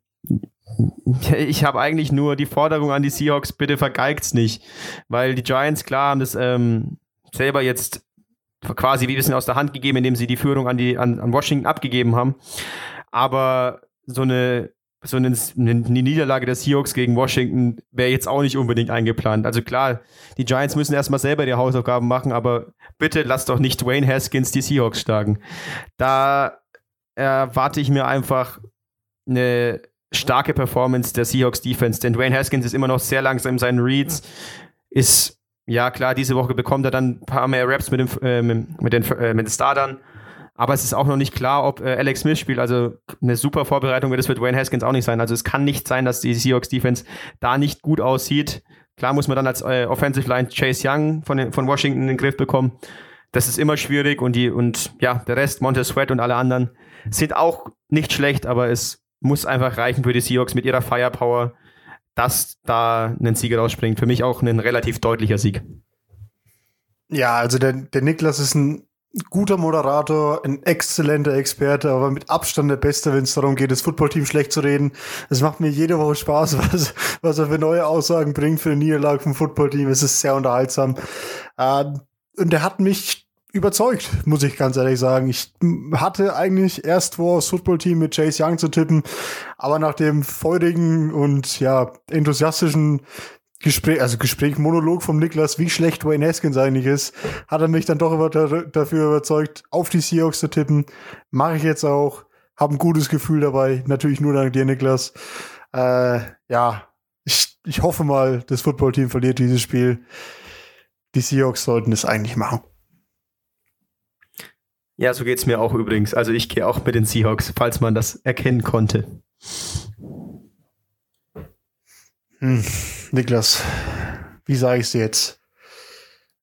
D: [LAUGHS] ich habe eigentlich nur die Forderung an die Seahawks, bitte vergeigt's nicht. Weil die Giants, klar, haben das ähm, selber jetzt quasi wie ein bisschen aus der Hand gegeben, indem sie die Führung an, die, an, an Washington abgegeben haben. Aber so eine so eine, eine Niederlage der Seahawks gegen Washington wäre jetzt auch nicht unbedingt eingeplant. Also klar, die Giants müssen erstmal selber die Hausaufgaben machen, aber bitte lasst doch nicht Dwayne Haskins die Seahawks schlagen. Da erwarte ich mir einfach eine starke Performance der Seahawks Defense, denn Dwayne Haskins ist immer noch sehr langsam in seinen Reads, ist ja klar, diese Woche bekommt er dann ein paar mehr Raps mit, dem, äh, mit, den, äh, mit den Startern aber es ist auch noch nicht klar, ob äh, Alex Smith spielt. Also eine super Vorbereitung wird es für Dwayne Haskins auch nicht sein. Also es kann nicht sein, dass die Seahawks Defense da nicht gut aussieht. Klar muss man dann als äh, Offensive Line Chase Young von, von Washington in den Griff bekommen. Das ist immer schwierig und die und ja, der Rest, Montez Sweat und alle anderen, sind auch nicht schlecht, aber es muss einfach reichen für die Seahawks mit ihrer Firepower, dass da ein Sieger rausspringt. Für mich auch ein relativ deutlicher Sieg.
C: Ja, also der, der Niklas ist ein guter Moderator, ein exzellenter Experte, aber mit Abstand der Beste, wenn es darum geht, das Footballteam schlecht zu reden. Es macht mir jede Woche Spaß, [LAUGHS] was, was er für neue Aussagen bringt für eine Niederlage vom Footballteam. Es ist sehr unterhaltsam. Äh, und er hat mich überzeugt, muss ich ganz ehrlich sagen. Ich hatte eigentlich erst vor, das Footballteam mit Chase Young zu tippen, aber nach dem feurigen und ja enthusiastischen Gespräch, also Gespräch, Monolog vom Niklas, wie schlecht Wayne Haskins eigentlich ist, hat er mich dann doch dafür überzeugt, auf die Seahawks zu tippen. Mache ich jetzt auch. Habe ein gutes Gefühl dabei. Natürlich nur dank dir, Niklas. Äh, ja, ich, ich hoffe mal, das Footballteam verliert dieses Spiel. Die Seahawks sollten es eigentlich machen.
D: Ja, so geht's mir auch übrigens. Also ich gehe auch mit den Seahawks, falls man das erkennen konnte.
C: Hm, Niklas, wie sage ich es jetzt?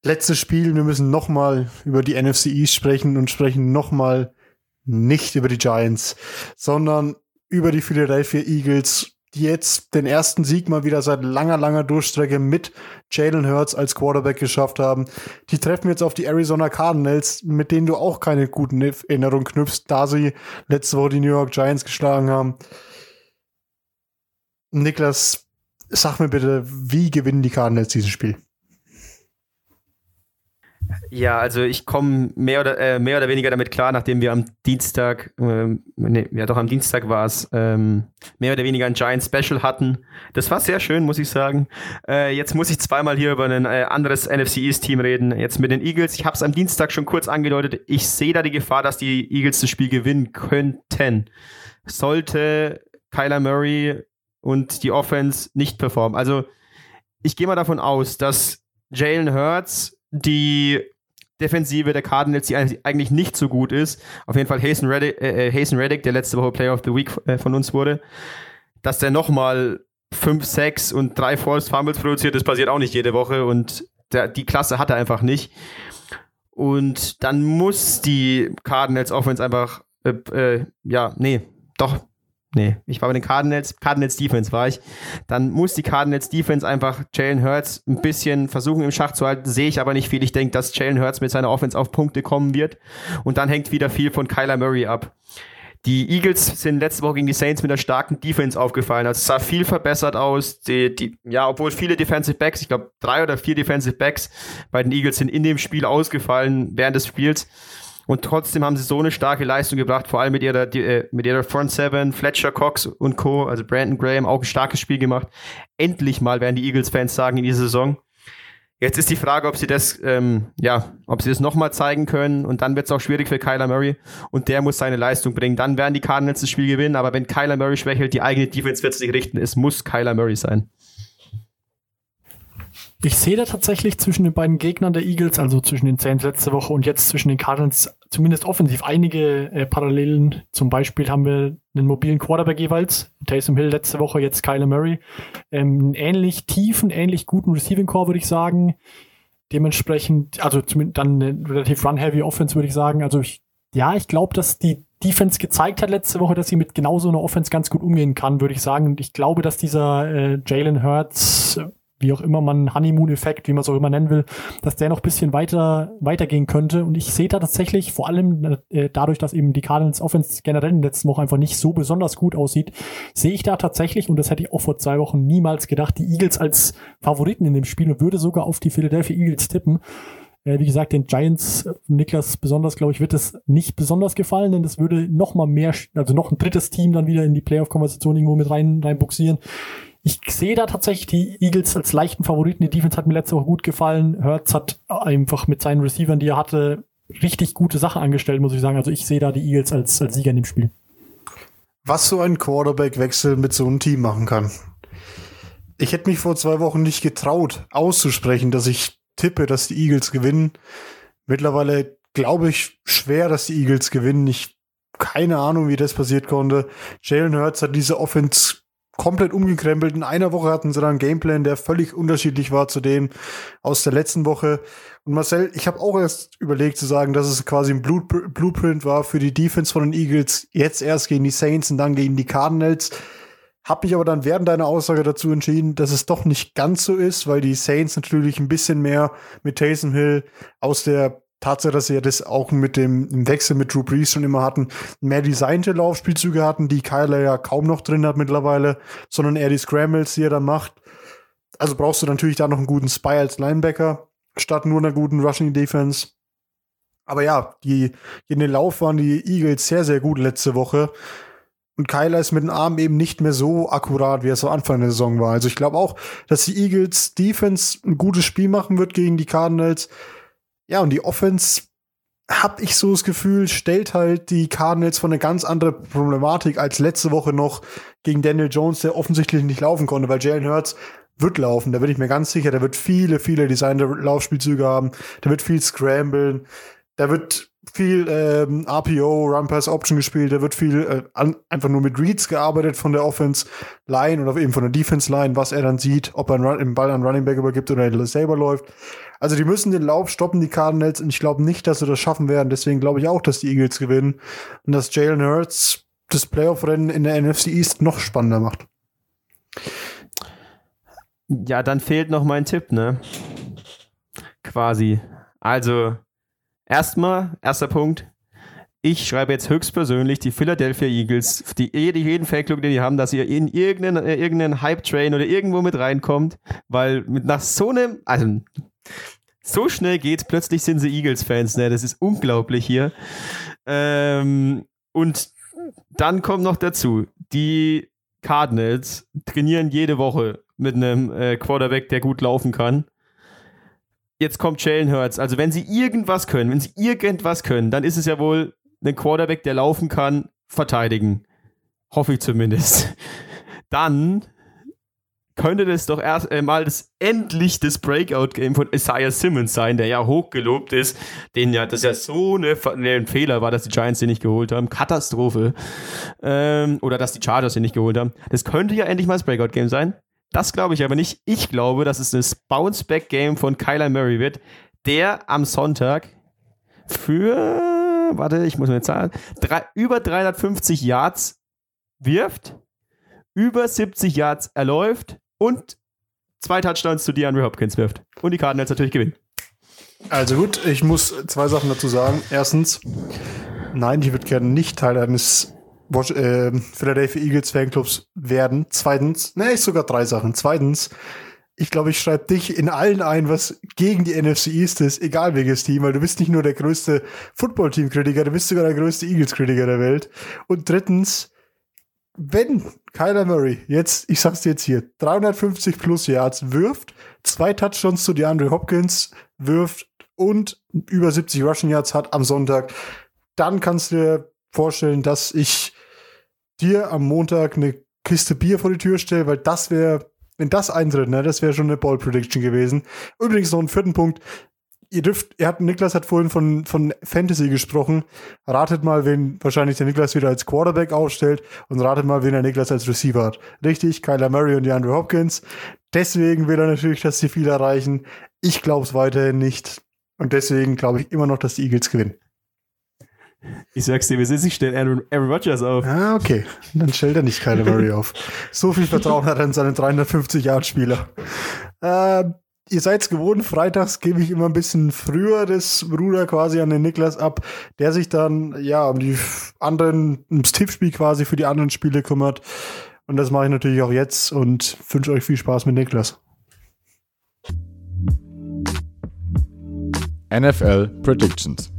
C: Letztes Spiel, wir müssen nochmal über die NFC East sprechen und sprechen nochmal nicht über die Giants, sondern über die Philadelphia Eagles, jetzt den ersten Sieg mal wieder seit langer, langer Durchstrecke mit Jalen Hurts als Quarterback geschafft haben. Die treffen jetzt auf die Arizona Cardinals, mit denen du auch keine guten Erinnerungen knüpfst, da sie letzte Woche die New York Giants geschlagen haben. Niklas, Sag mir bitte, wie gewinnen die Cardinals dieses Spiel?
D: Ja, also ich komme mehr oder äh, mehr oder weniger damit klar, nachdem wir am Dienstag, ähm, nee, ja doch am Dienstag war es, ähm, mehr oder weniger ein Giant Special hatten. Das war sehr schön, muss ich sagen. Äh, jetzt muss ich zweimal hier über ein äh, anderes NFC East Team reden. Jetzt mit den Eagles. Ich habe es am Dienstag schon kurz angedeutet. Ich sehe da die Gefahr, dass die Eagles das Spiel gewinnen könnten. Sollte Kyler Murray und die Offense nicht performen. Also ich gehe mal davon aus, dass Jalen Hurts die Defensive der Cardinals, die eigentlich nicht so gut ist, auf jeden Fall Hasten Reddick, äh, äh Reddick der letzte Woche Player of the Week äh, von uns wurde, dass der nochmal 5, 6 und 3 Forced Fumbles produziert, das passiert auch nicht jede Woche und der, die Klasse hat er einfach nicht. Und dann muss die Cardinals Offense einfach, äh, äh, ja, nee, doch, Nee, ich war bei den Cardinals, Cardinals Defense war ich. Dann muss die Cardinals Defense einfach Jalen Hurts ein bisschen versuchen im Schach zu halten. Sehe ich aber nicht viel. Ich denke, dass Jalen Hurts mit seiner Offense auf Punkte kommen wird. Und dann hängt wieder viel von Kyler Murray ab. Die Eagles sind letzte Woche gegen die Saints mit einer starken Defense aufgefallen. Also es sah viel verbessert aus. Die, die, ja, obwohl viele Defensive Backs, ich glaube drei oder vier Defensive Backs bei den Eagles sind in dem Spiel ausgefallen während des Spiels. Und trotzdem haben sie so eine starke Leistung gebracht, vor allem mit ihrer, die, äh, mit ihrer Front Seven, Fletcher Cox und Co., also Brandon Graham, auch ein starkes Spiel gemacht. Endlich mal werden die Eagles-Fans sagen in dieser Saison. Jetzt ist die Frage, ob sie das, ähm, ja, ob sie das nochmal zeigen können und dann wird es auch schwierig für Kyler Murray und der muss seine Leistung bringen. Dann werden die Cardinals das Spiel gewinnen, aber wenn Kyler Murray schwächelt, die eigene Defense wird sich richten. Es muss Kyler Murray sein.
B: Ich sehe da tatsächlich zwischen den beiden Gegnern der Eagles, also zwischen den Saints letzte Woche und jetzt zwischen den Cardinals, zumindest offensiv einige äh, Parallelen. Zum Beispiel haben wir einen mobilen Quarterback jeweils, Taysom Hill letzte Woche, jetzt Kyler Murray. Ähm, einen ähnlich tiefen, ähnlich guten Receiving Core, würde ich sagen. Dementsprechend, also zumindest dann eine relativ run-heavy Offense, würde ich sagen. Also ich, ja, ich glaube, dass die Defense gezeigt hat letzte Woche, dass sie mit genau so einer Offense ganz gut umgehen kann, würde ich sagen. Und ich glaube, dass dieser äh, Jalen Hurts wie auch immer man Honeymoon-Effekt, wie man es auch immer nennen will, dass der noch bisschen weiter weitergehen könnte. Und ich sehe da tatsächlich, vor allem äh, dadurch, dass eben die Cardinals Offense generell in den letzten Wochen einfach nicht so besonders gut aussieht, sehe ich da tatsächlich, und das hätte ich auch vor zwei Wochen niemals gedacht, die Eagles als Favoriten in dem Spiel und würde sogar auf die Philadelphia Eagles tippen. Äh, wie gesagt, den Giants, äh, Niklas besonders, glaube ich, wird es nicht besonders gefallen, denn das würde noch mal mehr, also noch ein drittes Team dann wieder in die Playoff-Konversation irgendwo mit rein, rein buxieren. Ich sehe da tatsächlich die Eagles als leichten Favoriten. Die Defense hat mir letzte Woche gut gefallen. Hertz hat einfach mit seinen Receivern, die er hatte, richtig gute Sachen angestellt, muss ich sagen. Also ich sehe da die Eagles als, als Sieger in dem Spiel.
C: Was so ein Quarterback-Wechsel mit so einem Team machen kann. Ich hätte mich vor zwei Wochen nicht getraut, auszusprechen, dass ich tippe, dass die Eagles gewinnen. Mittlerweile glaube ich schwer, dass die Eagles gewinnen. Ich keine Ahnung, wie das passiert konnte. Jalen Hurts hat diese Offense komplett umgekrempelt. In einer Woche hatten sie dann einen Gameplan, der völlig unterschiedlich war zu dem aus der letzten Woche. Und Marcel, ich habe auch erst überlegt zu sagen, dass es quasi ein Blueprint war für die Defense von den Eagles. Jetzt erst gegen die Saints und dann gegen die Cardinals. Hab mich aber dann während deiner Aussage dazu entschieden, dass es doch nicht ganz so ist, weil die Saints natürlich ein bisschen mehr mit Taysom Hill aus der Tatsache, dass sie ja das auch mit dem Wechsel mit Drew Brees schon immer hatten, mehr designte Laufspielzüge hatten, die Kyler ja kaum noch drin hat mittlerweile, sondern eher die Scrambles, die er dann macht. Also brauchst du natürlich da noch einen guten Spy als Linebacker, statt nur einer guten Rushing Defense. Aber ja, die, in den Lauf waren die Eagles sehr, sehr gut letzte Woche. Und Kyler ist mit dem Arm eben nicht mehr so akkurat, wie er so Anfang der Saison war. Also ich glaube auch, dass die Eagles Defense ein gutes Spiel machen wird gegen die Cardinals. Ja, und die Offense, hab ich so das Gefühl, stellt halt die Cardinals von eine ganz andere Problematik als letzte Woche noch gegen Daniel Jones, der offensichtlich nicht laufen konnte, weil Jalen Hurts wird laufen, da bin ich mir ganz sicher, der wird viele, viele designte Laufspielzüge haben, der wird viel scramblen, der wird viel ähm, RPO, Run Pass Option gespielt, da wird viel äh, an, einfach nur mit Reads gearbeitet von der Offense Line oder eben von der Defense Line, was er dann sieht, ob er einen, einen Ball an Running Back übergibt oder er selber läuft. Also die müssen den Lauf stoppen, die Cardinals, und ich glaube nicht, dass sie das schaffen werden. Deswegen glaube ich auch, dass die Eagles gewinnen und dass Jalen Hurts das Playoff-Rennen in der NFC East noch spannender macht.
D: Ja, dann fehlt noch mein Tipp, ne? Quasi. Also, erstmal, erster Punkt. Ich schreibe jetzt höchstpersönlich die Philadelphia Eagles, die, die jeden Fanclub, den die haben, dass ihr in irgendeinen, äh, irgendeinen Hype-Train oder irgendwo mit reinkommt, weil mit nach so einem, also so schnell geht's, plötzlich sind sie Eagles-Fans, ne? Das ist unglaublich hier. Ähm, und dann kommt noch dazu, die Cardinals trainieren jede Woche mit einem äh, Quarterback, der gut laufen kann. Jetzt kommt Jalen Hurts. Also wenn sie irgendwas können, wenn sie irgendwas können, dann ist es ja wohl ein Quarterback, der laufen kann, verteidigen. Hoffe ich zumindest. [LAUGHS] Dann könnte das doch erst äh, mal das endlich das Breakout-Game von Isaiah Simmons sein, der ja hochgelobt ist, den ja, das ja so eine, ne, ein Fehler war, dass die Giants den nicht geholt haben. Katastrophe. Ähm, oder dass die Chargers den nicht geholt haben. Das könnte ja endlich mal das Breakout-Game sein. Das glaube ich aber nicht. Ich glaube, dass es das Bounce-Back-Game von Kyler Murray wird, der am Sonntag für, warte, ich muss mir zahlen, drei, über 350 Yards wirft, über 70 Yards erläuft und zwei Touchdowns zu DeAndre Hopkins wirft. Und die Cardinals natürlich gewinnen.
C: Also gut, ich muss zwei Sachen dazu sagen. Erstens, nein, ich würde gerne nicht Teil eines äh, Philadelphia Eagles Fanclubs werden. Zweitens, ne, ich sogar drei Sachen. Zweitens, ich glaube, ich schreibe dich in allen ein, was gegen die NFC East ist, egal welches Team, weil du bist nicht nur der größte Football-Team-Kritiker, du bist sogar der größte Eagles-Kritiker der Welt. Und drittens, wenn Kyler Murray jetzt, ich sag's dir jetzt hier, 350 plus Yards wirft, zwei Touchdowns zu DeAndre Hopkins wirft und über 70 Rushing Yards hat am Sonntag, dann kannst du dir vorstellen, dass ich dir am Montag eine Kiste Bier vor die Tür stelle, weil das wäre, wenn das eintritt, ne, das wäre schon eine Ball Prediction gewesen. Übrigens noch einen vierten Punkt ihr dürft, er hat, Niklas hat vorhin von, von Fantasy gesprochen. Ratet mal, wen wahrscheinlich der Niklas wieder als Quarterback aufstellt und ratet mal, wen der Niklas als Receiver hat. Richtig, Kyler Murray und DeAndre Hopkins. Deswegen will er natürlich, dass sie viel erreichen. Ich glaube es weiterhin nicht. Und deswegen glaube ich immer noch, dass die Eagles gewinnen.
D: Ich sag's dir, wir sind, ich stelle Aaron, Aaron Rodgers auf.
C: Ah, okay. Dann stellt er nicht Kyler Murray auf. So viel Vertrauen hat er in seinen 350 Yard Spieler. Äh, ihr seid gewohnt, freitags gebe ich immer ein bisschen früher das Ruder quasi an den Niklas ab, der sich dann ja um die anderen, ums Tippspiel quasi für die anderen Spiele kümmert. Und das mache ich natürlich auch jetzt und wünsche euch viel Spaß mit Niklas.
A: NFL Predictions.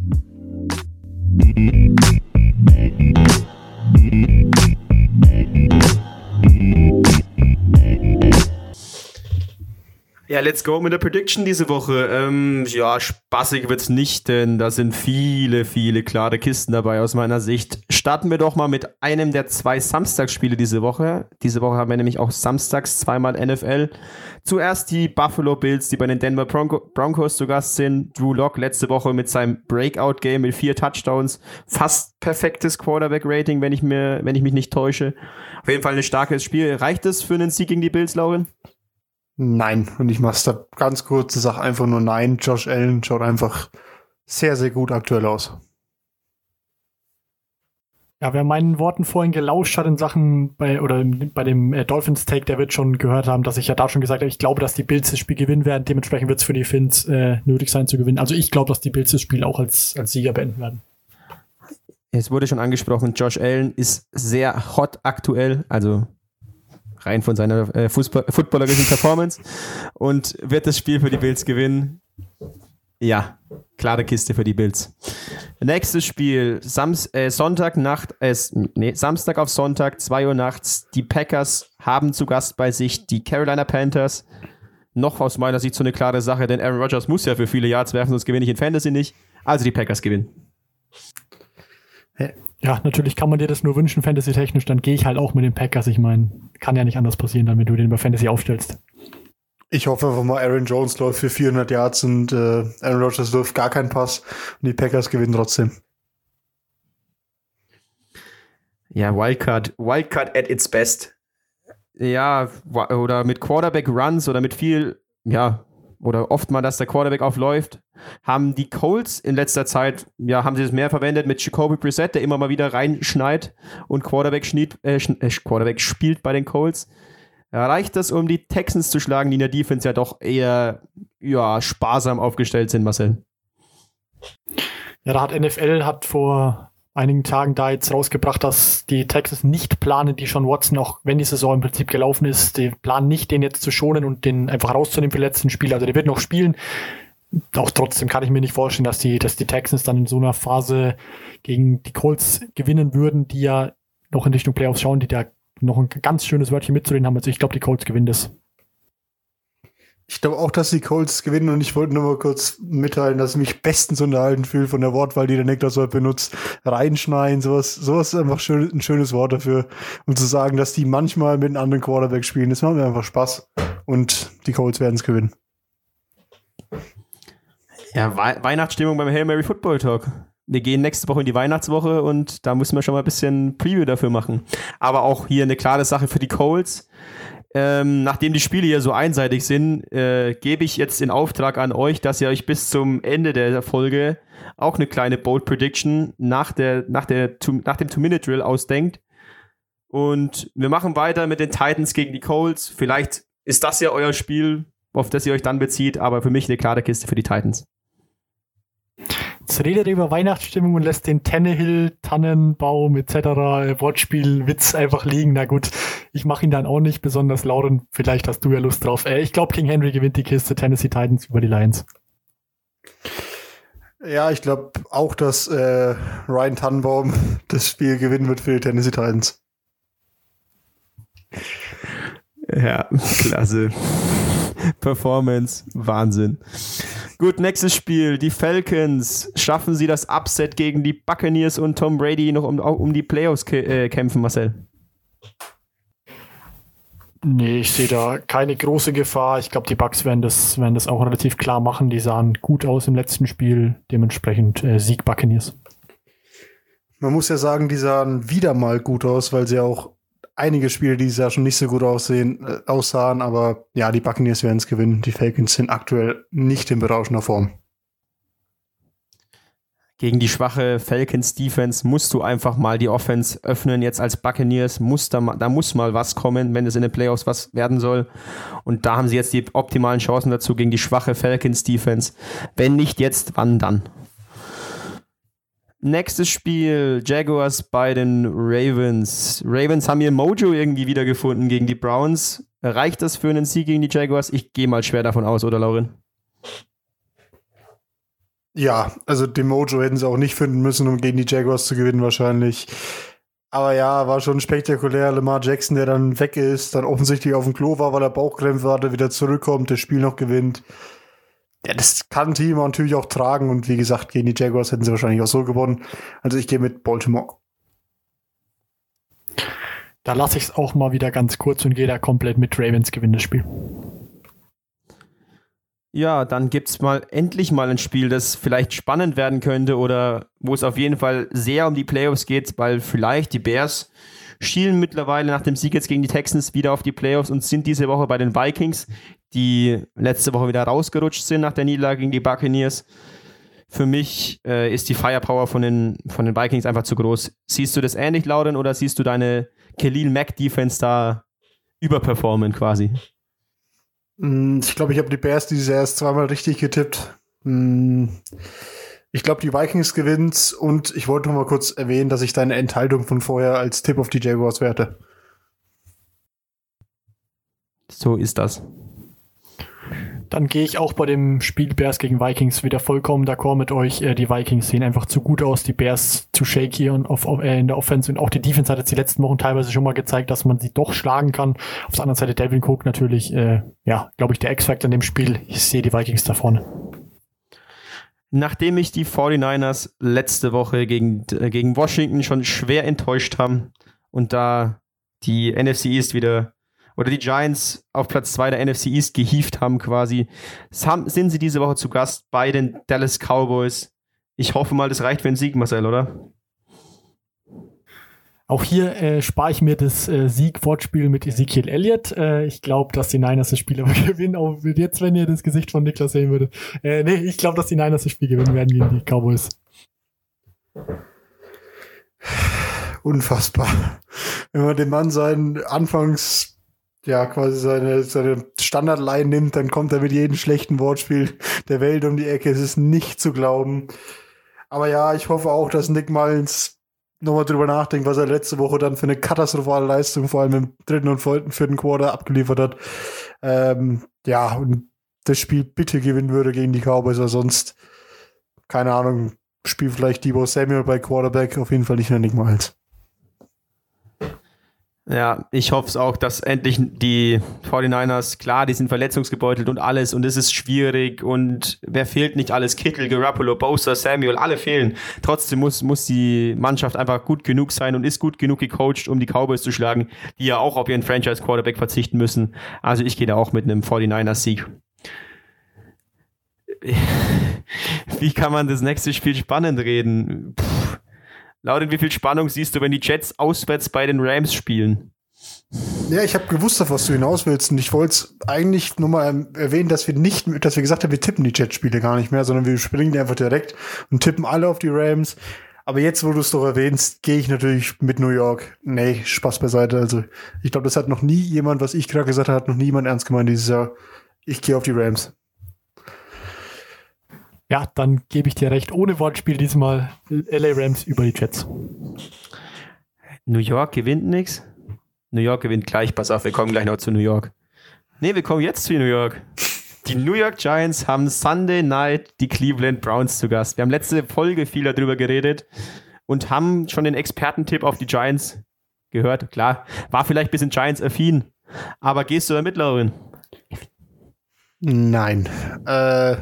D: Ja, let's go mit der Prediction diese Woche. Ähm, ja, spaßig wird's nicht, denn da sind viele, viele klare Kisten dabei aus meiner Sicht. Starten wir doch mal mit einem der zwei Samstagsspiele diese Woche. Diese Woche haben wir nämlich auch samstags zweimal NFL. Zuerst die Buffalo Bills, die bei den Denver Bronco Broncos zu Gast sind. Drew Lock letzte Woche mit seinem Breakout-Game mit vier Touchdowns. Fast perfektes Quarterback-Rating, wenn ich mir, wenn ich mich nicht täusche. Auf jeden Fall ein starkes Spiel. Reicht es für einen Sieg gegen die Bills, Lauren?
C: Nein. Und ich mache da ganz kurz, sag einfach nur nein. Josh Allen schaut einfach sehr, sehr gut aktuell aus.
B: Ja, wer meinen Worten vorhin gelauscht hat in Sachen bei oder bei dem äh, Dolphins Take, der wird schon gehört haben, dass ich ja da schon gesagt habe, ich glaube, dass die Bills das Spiel gewinnen werden. Dementsprechend wird es für die Finns äh, nötig sein zu gewinnen. Also ich glaube, dass die Bills das Spiel auch als, als Sieger beenden werden.
D: Es wurde schon angesprochen, Josh Allen ist sehr hot aktuell, also rein von seiner äh, Fußball footballerischen Performance und wird das Spiel für die Bills gewinnen. Ja, klare Kiste für die Bills. Nächstes Spiel, Sams äh, Sonntagnacht, äh, nee, Samstag auf Sonntag, 2 Uhr nachts. Die Packers haben zu Gast bei sich die Carolina Panthers. Noch aus meiner Sicht so eine klare Sache, denn Aaron Rodgers muss ja für viele Yards werfen, sonst gewinne ich in Fantasy nicht. Also die Packers gewinnen.
B: Ja, natürlich kann man dir das nur wünschen, Fantasy-technisch. Dann gehe ich halt auch mit den Packers. Ich meine, kann ja nicht anders passieren, dann, wenn du den bei Fantasy aufstellst.
C: Ich hoffe einfach mal, Aaron Jones läuft für 400 Yards und äh, Aaron Rodgers wirft gar keinen Pass und die Packers gewinnen trotzdem.
D: Ja, Wildcard, Wildcard at its best. Ja, oder mit Quarterback Runs oder mit viel, ja, oder oft mal, dass der Quarterback aufläuft, haben die Colts in letzter Zeit, ja, haben sie es mehr verwendet mit Jacoby Brissett, der immer mal wieder reinschneit und Quarterback, schniet, äh, äh, Quarterback spielt bei den Colts. Reicht das, um die Texans zu schlagen, die in der Defense ja doch eher ja, sparsam aufgestellt sind, Marcel?
B: Ja, da hat NFL hat vor einigen Tagen da jetzt rausgebracht, dass die Texans nicht planen, die Sean Watson, auch wenn die Saison im Prinzip gelaufen ist, die planen nicht, den jetzt zu schonen und den einfach rauszunehmen für die letzten Spiele. Also der wird noch spielen. Auch trotzdem kann ich mir nicht vorstellen, dass die, dass die Texans dann in so einer Phase gegen die Colts gewinnen würden, die ja noch in Richtung Playoffs schauen, die da noch ein ganz schönes Wörtchen mitzureden haben. Also ich glaube, die Colts gewinnen das.
C: Ich glaube auch, dass die Colts gewinnen und ich wollte nur mal kurz mitteilen, dass ich mich bestens unterhalten fühle von der Wortwahl, die der Niklas heute benutzt. Reinschneiden, sowas, sowas ist einfach schön, ein schönes Wort dafür, um zu sagen, dass die manchmal mit einem anderen Quarterback spielen. Das macht mir einfach Spaß und die Colts werden es gewinnen.
D: Ja, We Weihnachtsstimmung beim Hail Mary Football Talk. Wir gehen nächste Woche in die Weihnachtswoche und da müssen wir schon mal ein bisschen Preview dafür machen. Aber auch hier eine klare Sache für die Colts ähm, nachdem die Spiele hier so einseitig sind, äh, gebe ich jetzt den Auftrag an euch, dass ihr euch bis zum Ende der Folge auch eine kleine Bold Prediction nach, der, nach, der, nach dem Two-Minute-Drill ausdenkt. Und wir machen weiter mit den Titans gegen die Colts. Vielleicht ist das ja euer Spiel, auf das ihr euch dann bezieht, aber für mich eine klare Kiste für die Titans.
B: Jetzt redet er über Weihnachtsstimmung und lässt den Tannehill, Tannenbaum etc. Wortspiel, Witz einfach liegen. Na gut, ich mache ihn dann auch nicht besonders. Lauren, vielleicht hast du ja Lust drauf. Äh, ich glaube, King Henry gewinnt die Kiste Tennessee Titans über die Lions.
C: Ja, ich glaube auch, dass äh, Ryan Tannenbaum [LAUGHS] das Spiel gewinnen wird für die Tennessee Titans.
D: Ja, klasse. [LAUGHS] Performance, Wahnsinn. Gut, nächstes Spiel. Die Falcons. Schaffen sie das Upset gegen die Buccaneers und Tom Brady noch um, um die Playoffs äh, kämpfen, Marcel?
B: Nee, ich sehe da keine große Gefahr. Ich glaube, die Bucks werden das, werden das auch relativ klar machen. Die sahen gut aus im letzten Spiel. Dementsprechend äh, Sieg Buccaneers.
C: Man muss ja sagen, die sahen wieder mal gut aus, weil sie auch einige Spiele dieses Jahr schon nicht so gut aussehen, äh, aussahen. Aber ja, die Buccaneers werden es gewinnen. Die Falcons sind aktuell nicht in berauschender Form.
D: Gegen die schwache Falcons Defense musst du einfach mal die Offense öffnen. Jetzt als Buccaneers muss da, da muss mal was kommen, wenn es in den Playoffs was werden soll. Und da haben sie jetzt die optimalen Chancen dazu gegen die schwache Falcons Defense. Wenn nicht jetzt, wann dann? Nächstes Spiel, Jaguars bei den Ravens. Ravens haben ihr Mojo irgendwie wiedergefunden gegen die Browns. Reicht das für einen Sieg gegen die Jaguars? Ich gehe mal schwer davon aus, oder Laurin?
C: Ja, also den Mojo hätten sie auch nicht finden müssen, um gegen die Jaguars zu gewinnen wahrscheinlich. Aber ja, war schon spektakulär. Lamar Jackson, der dann weg ist, dann offensichtlich auf dem Klo war, weil er Bauchkrämpfe hatte, wieder zurückkommt, das Spiel noch gewinnt. Ja, das kann ein Team natürlich auch tragen und wie gesagt, gegen die Jaguars hätten sie wahrscheinlich auch so gewonnen. Also ich gehe mit Baltimore.
B: Da lasse ich es auch mal wieder ganz kurz und gehe da komplett mit Ravens gewinnen das Spiel.
D: Ja, dann gibt es mal endlich mal ein Spiel, das vielleicht spannend werden könnte oder wo es auf jeden Fall sehr um die Playoffs geht, weil vielleicht die Bears schielen mittlerweile nach dem Sieg jetzt gegen die Texans wieder auf die Playoffs und sind diese Woche bei den Vikings, die letzte Woche wieder rausgerutscht sind nach der Niederlage gegen die Buccaneers. Für mich äh, ist die Firepower von den, von den Vikings einfach zu groß. Siehst du das ähnlich, Lauren, oder siehst du deine Khalil Mack Defense da überperformen quasi?
C: Mm, ich glaube, ich habe die Bears dieses erst zweimal richtig getippt. Mm, ich glaube, die Vikings gewinnt und ich wollte noch mal kurz erwähnen, dass ich deine Enthaltung von vorher als Tipp auf die Jaguars werte.
D: So ist das.
B: Dann gehe ich auch bei dem Spiel Bears gegen Vikings wieder vollkommen d'accord mit euch. Äh, die Vikings sehen einfach zu gut aus, die Bears zu shaky und auf, äh, in der Offense und auch die Defense hat jetzt die letzten Wochen teilweise schon mal gezeigt, dass man sie doch schlagen kann. Auf der anderen Seite Devin Cook natürlich, äh, ja, glaube ich, der X-Factor in dem Spiel. Ich sehe die Vikings da vorne.
D: Nachdem mich die 49ers letzte Woche gegen, äh, gegen Washington schon schwer enttäuscht haben und da die NFC East wieder oder die Giants auf Platz 2 der NFC East gehievt haben quasi, sind sie diese Woche zu Gast bei den Dallas Cowboys. Ich hoffe mal, das reicht für einen Sieg, Marcel, oder?
B: Auch hier äh, spare ich mir das äh, Sieg-Wortspiel mit Ezekiel Elliott. Äh, ich glaube, dass die Niners das Spiel aber [LAUGHS] gewinnen, auch jetzt, wenn ihr das Gesicht von Niklas sehen würdet. Äh, nee, ich glaube, dass die Niners das Spiel gewinnen werden gegen die Cowboys.
C: Unfassbar. Wenn man dem Mann seinen Anfangs ja, quasi seine, seine Standardline nimmt, dann kommt er mit jedem schlechten Wortspiel der Welt um die Ecke. Es ist nicht zu glauben. Aber ja, ich hoffe auch, dass Nick Mullins nochmal drüber nachdenkt, was er letzte Woche dann für eine katastrophale Leistung, vor allem im dritten und vierten Quarter abgeliefert hat. Ähm, ja, und das Spiel bitte gewinnen würde gegen die Cowboys, oder sonst, keine Ahnung, spielt vielleicht Debo Samuel bei Quarterback, auf jeden Fall nicht mehr Nick Miles.
D: Ja, ich hoffe es auch, dass endlich die 49ers, klar, die sind verletzungsgebeutelt und alles und es ist schwierig und wer fehlt nicht alles? Kittel, Garoppolo, Bosa, Samuel, alle fehlen. Trotzdem muss, muss die Mannschaft einfach gut genug sein und ist gut genug gecoacht, um die Cowboys zu schlagen, die ja auch auf ihren Franchise-Quarterback verzichten müssen. Also ich gehe da auch mit einem 49ers-Sieg. Wie kann man das nächste Spiel spannend reden? Puh Laut wie viel Spannung siehst du, wenn die Jets auswärts bei den Rams spielen?
C: Ja, ich habe gewusst, auf was du hinaus willst. Und ich wollte eigentlich nur mal erwähnen, dass wir nicht, dass wir gesagt haben, wir tippen die Jets-Spiele gar nicht mehr, sondern wir springen die einfach direkt und tippen alle auf die Rams. Aber jetzt, wo du es doch erwähnst, gehe ich natürlich mit New York. Nee, Spaß beiseite. Also, ich glaube, das hat noch nie jemand, was ich gerade gesagt habe, hat noch nie jemand ernst gemeint dieses Jahr. Ich gehe auf die Rams.
B: Ja, dann gebe ich dir recht. Ohne Wortspiel diesmal LA Rams über die Jets.
D: New York gewinnt nichts. New York gewinnt gleich. Pass auf, wir kommen gleich noch zu New York. Nee, wir kommen jetzt zu New York. Die New York Giants haben Sunday Night die Cleveland Browns zu Gast. Wir haben letzte Folge viel darüber geredet und haben schon den Expertentipp auf die Giants gehört. Klar, war vielleicht ein bisschen Giants-affin, Aber gehst du da mit, Lauren?
C: Nein. Äh,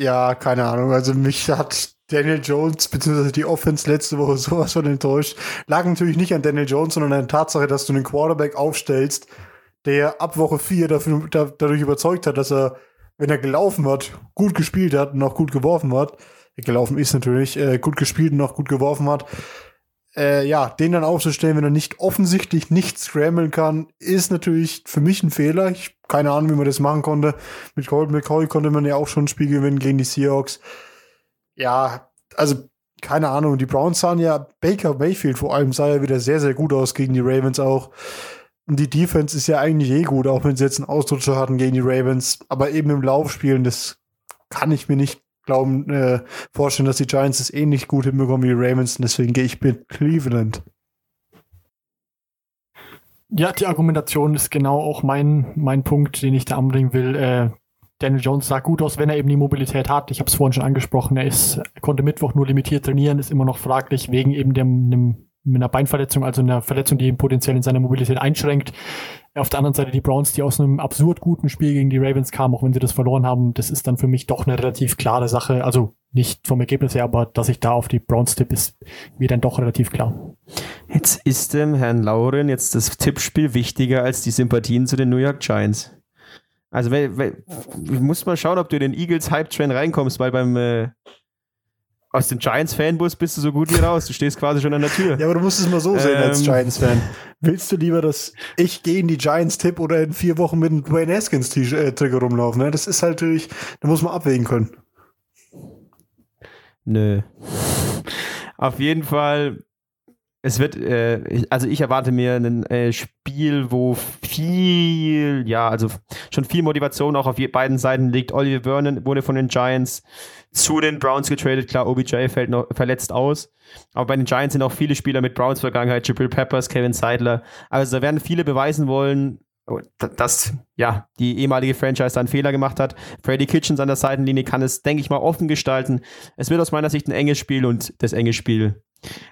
C: ja, keine Ahnung. Also mich hat Daniel Jones bzw. die Offense letzte Woche sowas von enttäuscht. Lag natürlich nicht an Daniel Jones, sondern an der Tatsache, dass du einen Quarterback aufstellst, der ab Woche 4 dafür, da, dadurch überzeugt hat, dass er, wenn er gelaufen hat, gut gespielt hat und auch gut geworfen hat, gelaufen ist natürlich, äh, gut gespielt und auch gut geworfen hat, äh, ja, den dann aufzustellen, wenn er nicht offensichtlich nicht scramblen kann, ist natürlich für mich ein Fehler. Ich keine Ahnung, wie man das machen konnte. Mit Colt McCoy konnte man ja auch schon ein Spiel gewinnen gegen die Seahawks. Ja, also keine Ahnung. Die Browns sahen ja Baker Mayfield vor allem sah ja wieder sehr, sehr gut aus gegen die Ravens auch. Und die Defense ist ja eigentlich eh gut, auch wenn sie jetzt einen Ausrutscher hatten gegen die Ravens. Aber eben im Laufspielen, das kann ich mir nicht glauben, äh, vorstellen, dass die Giants es ähnlich gut hinbekommen wie die Ravens. Und deswegen gehe ich mit Cleveland.
B: Ja, die Argumentation ist genau auch mein, mein Punkt, den ich da anbringen will. Äh, Daniel Jones sah gut aus, wenn er eben die Mobilität hat. Ich habe es vorhin schon angesprochen. Er ist, konnte Mittwoch nur limitiert trainieren, ist immer noch fraglich wegen eben dem, dem mit einer Beinverletzung, also einer Verletzung, die ihn potenziell in seiner Mobilität einschränkt. Auf der anderen Seite die Browns, die aus einem absurd guten Spiel gegen die Ravens kamen, auch wenn sie das verloren haben, das ist dann für mich doch eine relativ klare Sache. Also nicht vom Ergebnis her, aber dass ich da auf die Browns tippe, ist mir dann doch relativ klar.
D: Jetzt ist dem Herrn Lauren jetzt das Tippspiel wichtiger als die Sympathien zu den New York Giants. Also weil, muss mal schauen, ob du in den Eagles Hype Train reinkommst, weil beim äh, aus dem Giants-Fanbus bist du so gut wie raus. Du stehst quasi schon an der Tür.
C: Ja, aber du musst es mal so sehen als ähm, Giants-Fan. Willst du lieber, dass ich gegen die Giants tipp oder in vier Wochen mit einem Dwayne Haskins-Trigger rumlaufen? Ne? Das ist halt natürlich, da muss man abwägen können.
D: Nö. Auf jeden Fall, es wird, äh, also ich erwarte mir ein äh, Spiel, wo viel, ja, also schon viel Motivation auch auf beiden Seiten liegt. Oliver Vernon wurde von den Giants zu den Browns getradet. Klar, OBJ fällt noch verletzt aus. Aber bei den Giants sind auch viele Spieler mit Browns Vergangenheit, Jabril Peppers, Kevin Seidler. Also da werden viele beweisen wollen, dass ja die ehemalige Franchise da einen Fehler gemacht hat. Freddy Kitchens an der Seitenlinie kann es, denke ich mal, offen gestalten. Es wird aus meiner Sicht ein enges Spiel und das enge Spiel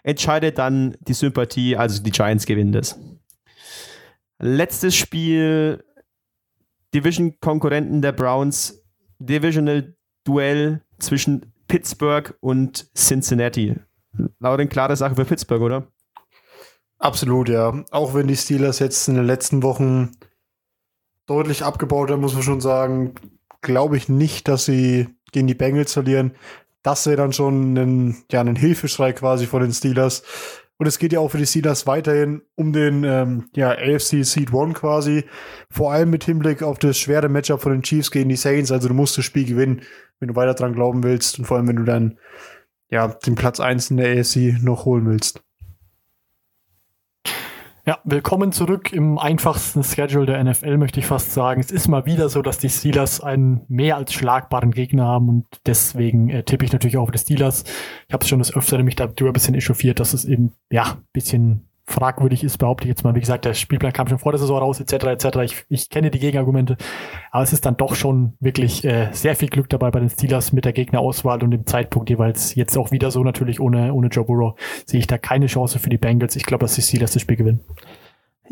D: entscheidet dann die Sympathie, also die Giants gewinnen das. Letztes Spiel, Division-Konkurrenten der Browns, Divisional Duell zwischen Pittsburgh und Cincinnati. Lauren, klare Sache für Pittsburgh, oder?
C: Absolut, ja. Auch wenn die Steelers jetzt in den letzten Wochen deutlich abgebaut haben, muss man schon sagen, glaube ich nicht, dass sie gegen die Bengals verlieren. Das wäre dann schon ein, ja, ein Hilfeschrei quasi von den Steelers. Und es geht ja auch für die Steelers weiterhin um den ähm, ja, AFC Seed One quasi. Vor allem mit Hinblick auf das schwere Matchup von den Chiefs gegen die Saints. Also du musst das Spiel gewinnen, wenn du weiter dran glauben willst. Und vor allem, wenn du dann ja, den Platz 1 in der AFC noch holen willst.
B: Ja, willkommen zurück im einfachsten Schedule der NFL, möchte ich fast sagen. Es ist mal wieder so, dass die Steelers einen mehr als schlagbaren Gegner haben und deswegen äh, tippe ich natürlich auch auf die Steelers. Ich habe es schon das Öfteren mich darüber ein bisschen echauffiert, dass es eben, ja, ein bisschen fragwürdig ist, behaupte ich jetzt mal. Wie gesagt, der Spielplan kam schon vor der Saison raus, etc. etc. Ich, ich kenne die Gegenargumente, aber es ist dann doch schon wirklich äh, sehr viel Glück dabei bei den Steelers mit der Gegnerauswahl und dem Zeitpunkt jeweils. Jetzt auch wieder so natürlich ohne, ohne Joe Burrow sehe ich da keine Chance für die Bengals. Ich glaube, dass die Steelers das Spiel gewinnen.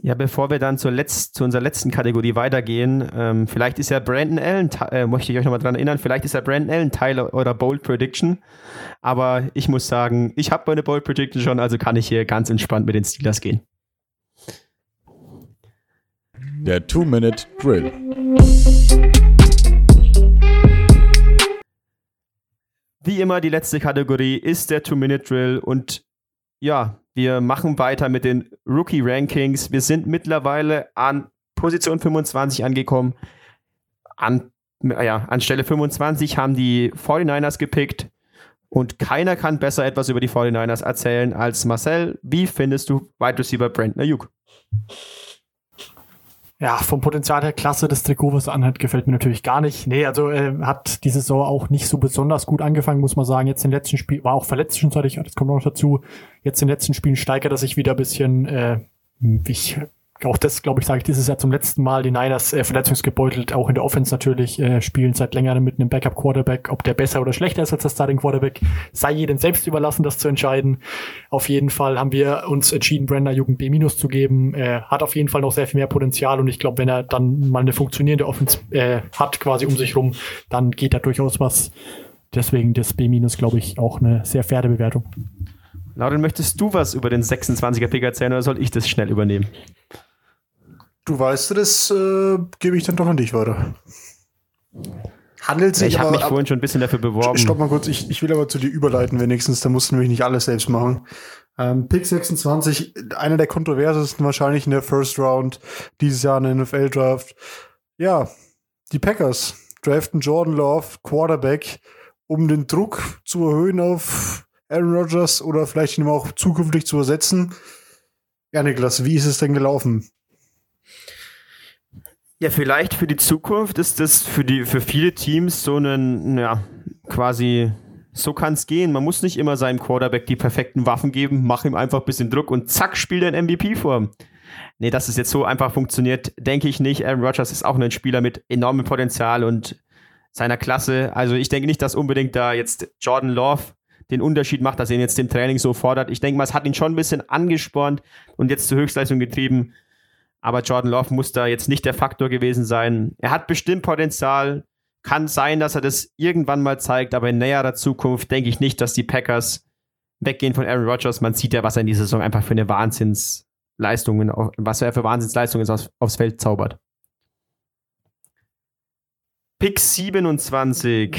D: Ja, bevor wir dann zur Letz-, zu unserer letzten Kategorie weitergehen, ähm, vielleicht ist ja Brandon Allen, äh, möchte ich euch nochmal dran erinnern, vielleicht ist ja Brandon Allen Teil eurer Bold Prediction. Aber ich muss sagen, ich habe meine Bold Prediction schon, also kann ich hier ganz entspannt mit den Steelers gehen.
A: Der Two-Minute-Drill.
D: Wie immer, die letzte Kategorie ist der Two-Minute-Drill und ja, wir machen weiter mit den Rookie-Rankings. Wir sind mittlerweile an Position 25 angekommen. An, ja, an Stelle 25 haben die 49ers gepickt. Und keiner kann besser etwas über die 49ers erzählen als Marcel. Wie findest du Wide Receiver Brandon Ayuk?
B: Ja, vom Potenzial her klasse, das Trikot, was er anhat, gefällt mir natürlich gar nicht. Nee, also äh, hat die Saison auch nicht so besonders gut angefangen, muss man sagen. Jetzt im letzten Spiel, war auch verletzt zwischenzeitlich, das kommt noch dazu. Jetzt in den letzten Spielen steigert er sich wieder ein bisschen. Äh, ich auch das, glaube ich, sage ich dieses Jahr zum letzten Mal, die Niners äh, verletzungsgebeutelt, auch in der Offense natürlich, äh, spielen seit längerem mit einem Backup-Quarterback. Ob der besser oder schlechter ist als der Starting-Quarterback, sei jedem selbst überlassen, das zu entscheiden. Auf jeden Fall haben wir uns entschieden, Brenda Jugend B- zu geben. Er hat auf jeden Fall noch sehr viel mehr Potenzial und ich glaube, wenn er dann mal eine funktionierende Offense äh, hat, quasi um sich rum, dann geht da durchaus was. Deswegen das B-, glaube ich, auch eine sehr faire Bewertung.
D: Lauren, möchtest du was über den 26er Pick erzählen oder soll ich das schnell übernehmen?
C: Du weißt, das äh, gebe ich dann doch an dich weiter. Handelt sich
D: ich habe mich
C: ab,
D: vorhin schon ein bisschen dafür beworben.
C: Stopp mal kurz, ich, ich will aber zu dir überleiten wenigstens, da musst du nämlich nicht alles selbst machen. Ähm, Pick 26, einer der kontroversesten wahrscheinlich in der First Round dieses Jahr in der NFL Draft. Ja, die Packers draften Jordan Love, Quarterback, um den Druck zu erhöhen auf Aaron Rodgers oder vielleicht ihn auch zukünftig zu ersetzen. Ja, Niklas, wie ist es denn gelaufen?
D: Ja, vielleicht für die Zukunft ist das für die für viele Teams so ein ja quasi so kann es gehen. Man muss nicht immer seinem Quarterback die perfekten Waffen geben, mach ihm einfach ein bisschen Druck und zack spielt er ein MVP vor. Nee, dass es jetzt so einfach funktioniert, denke ich nicht. Aaron Rodgers ist auch ein Spieler mit enormem Potenzial und seiner Klasse. Also ich denke nicht, dass unbedingt da jetzt Jordan Love den Unterschied macht, dass er ihn jetzt im Training so fordert. Ich denke mal, es hat ihn schon ein bisschen angespornt und jetzt zur Höchstleistung getrieben. Aber Jordan Love muss da jetzt nicht der Faktor gewesen sein. Er hat bestimmt Potenzial. Kann sein, dass er das irgendwann mal zeigt, aber in näherer Zukunft denke ich nicht, dass die Packers weggehen von Aaron Rodgers. Man sieht ja, was er in dieser Saison einfach für eine Wahnsinnsleistung, was er für Wahnsinnsleistungen aufs, aufs Feld zaubert. Pick 27.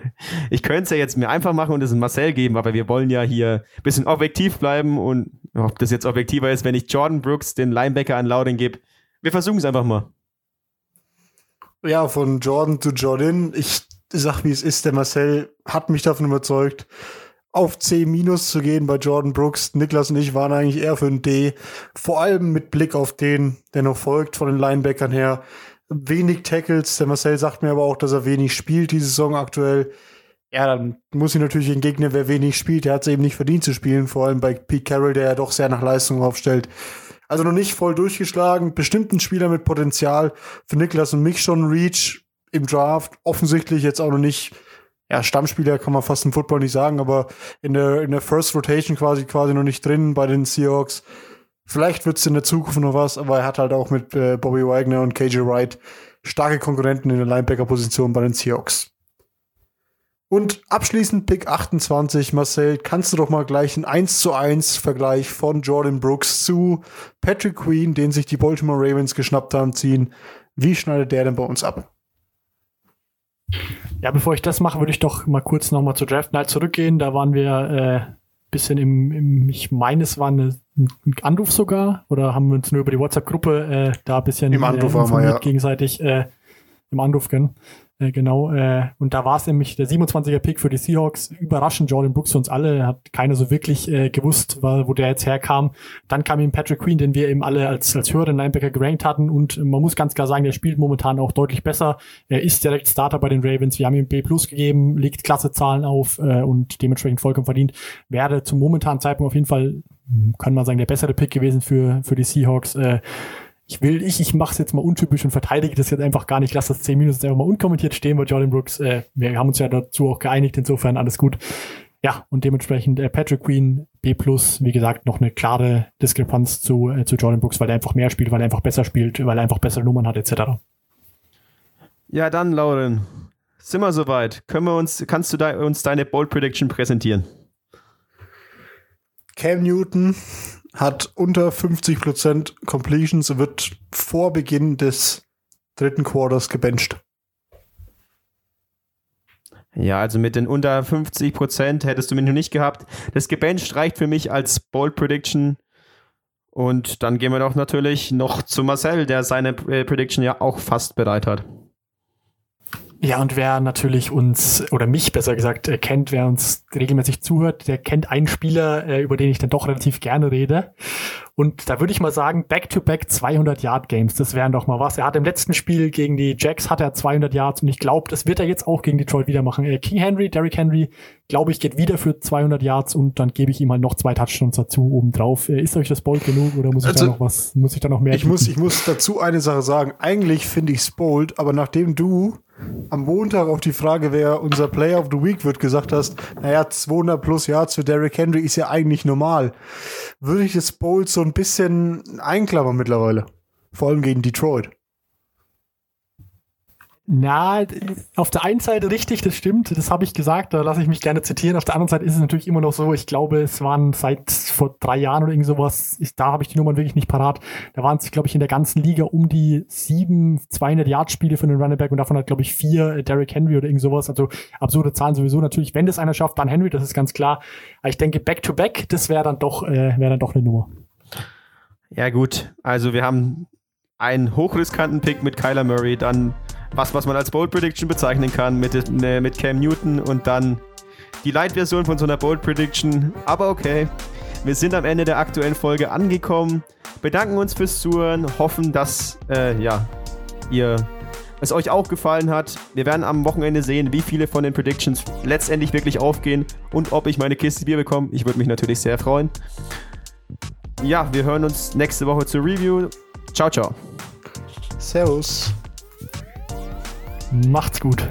D: [LAUGHS] ich könnte es ja jetzt mir einfach machen und es Marcel geben, aber wir wollen ja hier ein bisschen objektiv bleiben und ob das jetzt objektiver ist, wenn ich Jordan Brooks den Linebacker an Lauding gebe. Wir versuchen es einfach mal.
C: Ja, von Jordan zu Jordan. Ich sag, wie es ist. Der Marcel hat mich davon überzeugt, auf C minus zu gehen bei Jordan Brooks. Niklas und ich waren eigentlich eher für ein D. Vor allem mit Blick auf den, der noch folgt, von den Linebackern her wenig Tackles. Der Marcel sagt mir aber auch, dass er wenig spielt diese Saison aktuell. Ja, dann muss ich natürlich entgegnen, wer wenig spielt. Der hat es eben nicht verdient zu spielen, vor allem bei Pete Carroll, der ja doch sehr nach Leistung aufstellt. Also noch nicht voll durchgeschlagen. Bestimmt ein Spieler mit Potenzial für Niklas und mich schon Reach im Draft. Offensichtlich jetzt auch noch nicht, ja, Stammspieler kann man fast im Football nicht sagen, aber in der, in der First Rotation quasi, quasi noch nicht drin bei den Seahawks. Vielleicht wird es in der Zukunft noch was, aber er hat halt auch mit äh, Bobby Wagner und KJ Wright starke Konkurrenten in der Linebacker-Position bei den Seahawks. Und abschließend Pick 28, Marcel, kannst du doch mal gleich einen 1 zu 1 Vergleich von Jordan Brooks zu Patrick Queen, den sich die Baltimore Ravens geschnappt haben, ziehen. Wie schneidet der denn bei uns ab?
B: Ja, bevor ich das mache, würde ich doch mal kurz nochmal zur Draft Night zurückgehen. Da waren wir äh, bisschen im, im ich meine, es war eine, ein Anruf sogar, oder haben wir uns nur über die WhatsApp-Gruppe äh, da ein bisschen
C: Im Anruf äh,
B: informiert, ja. gegenseitig äh, im Anruf, gell? Äh, genau, äh, und da war es nämlich der 27er Pick für die Seahawks. Überraschend Jordan Brooks für uns alle. Hat keiner so wirklich äh, gewusst, wo der jetzt herkam. Dann kam ihm Patrick Queen, den wir eben alle als, als höheren Linebacker gerankt hatten. Und man muss ganz klar sagen, der spielt momentan auch deutlich besser. Er ist direkt Starter bei den Ravens. Wir haben ihm B Plus gegeben, legt klasse Zahlen auf äh, und dementsprechend vollkommen verdient. Wäre zum momentanen Zeitpunkt auf jeden Fall, kann man sagen, der bessere Pick gewesen für, für die Seahawks. Äh, ich will, ich, ich mache es jetzt mal untypisch und verteidige das jetzt einfach gar nicht. Lass das 10 Minuten jetzt einfach mal unkommentiert stehen bei Jordan Brooks. Äh, wir haben uns ja dazu auch geeinigt, insofern alles gut. Ja, und dementsprechend äh, Patrick Queen B+, wie gesagt, noch eine klare Diskrepanz zu, äh, zu Jordan Brooks, weil er einfach mehr spielt, weil er einfach besser spielt, weil er einfach bessere Nummern hat, etc.
D: Ja, dann, Lauren, sind wir soweit. Können wir uns, kannst du da, uns deine Bold Prediction präsentieren?
C: Cam Newton hat unter 50% Completions, wird vor Beginn des dritten Quarters gebencht.
D: Ja, also mit den unter 50% hättest du mich noch nicht gehabt. Das gebencht reicht für mich als Bold Prediction. Und dann gehen wir doch natürlich noch zu Marcel, der seine äh, Prediction ja auch fast bereit hat.
B: Ja, und wer natürlich uns, oder mich besser gesagt, äh, kennt, wer uns regelmäßig zuhört, der kennt einen Spieler, äh, über den ich dann doch relativ gerne rede. Und da würde ich mal sagen, Back-to-Back 200 Yard Games, das wären doch mal was. Er hat im letzten Spiel gegen die Jacks hat er 200 Yards und ich glaube, das wird er jetzt auch gegen Detroit wieder machen. Äh, King Henry, Derrick Henry, glaube ich, geht wieder für 200 Yards und dann gebe ich ihm halt noch zwei Touchdowns dazu obendrauf. Ist euch das bold genug oder muss ich
C: Also,
B: da noch was, muss ich da noch mehr?
C: Ich muss,
B: tippen?
C: ich muss dazu eine Sache sagen. Eigentlich finde ich es bold, aber nachdem du am Montag auf die Frage, wer unser Player of the Week wird, gesagt hast, naja, 200 plus Yards für Derrick Henry ist ja eigentlich normal, würde ich das bold so ein bisschen einklammern mittlerweile. Vor allem gegen Detroit.
B: Na, auf der einen Seite richtig, das stimmt, das habe ich gesagt, da lasse ich mich gerne zitieren. Auf der anderen Seite ist es natürlich immer noch so, ich glaube, es waren seit vor drei Jahren oder irgend sowas, ich, da habe ich die Nummern wirklich nicht parat, da waren es, glaube ich, in der ganzen Liga um die sieben 200-Yard-Spiele für den Running Back und davon hat, glaube ich, vier äh, Derrick Henry oder irgend sowas, also absurde Zahlen sowieso natürlich. Wenn das einer schafft, dann Henry, das ist ganz klar. Aber ich denke, Back-to-Back, das wäre dann doch, äh, wäre dann doch eine Nummer.
D: Ja, gut. Also, wir haben einen hochriskanten Pick mit Kyler Murray, dann was, was man als Bold Prediction bezeichnen kann mit, ne, mit Cam Newton und dann die Light-Version von so einer Bold Prediction. Aber okay, wir sind am Ende der aktuellen Folge angekommen, bedanken uns fürs Zuhören, hoffen, dass äh, ja, ihr es euch auch gefallen hat. Wir werden am Wochenende sehen, wie viele von den Predictions letztendlich wirklich aufgehen und ob ich meine Kiste Bier bekomme. Ich würde mich natürlich sehr freuen. Ja, wir hören uns nächste Woche zur Review. Ciao, ciao.
C: Servus.
B: Macht's gut.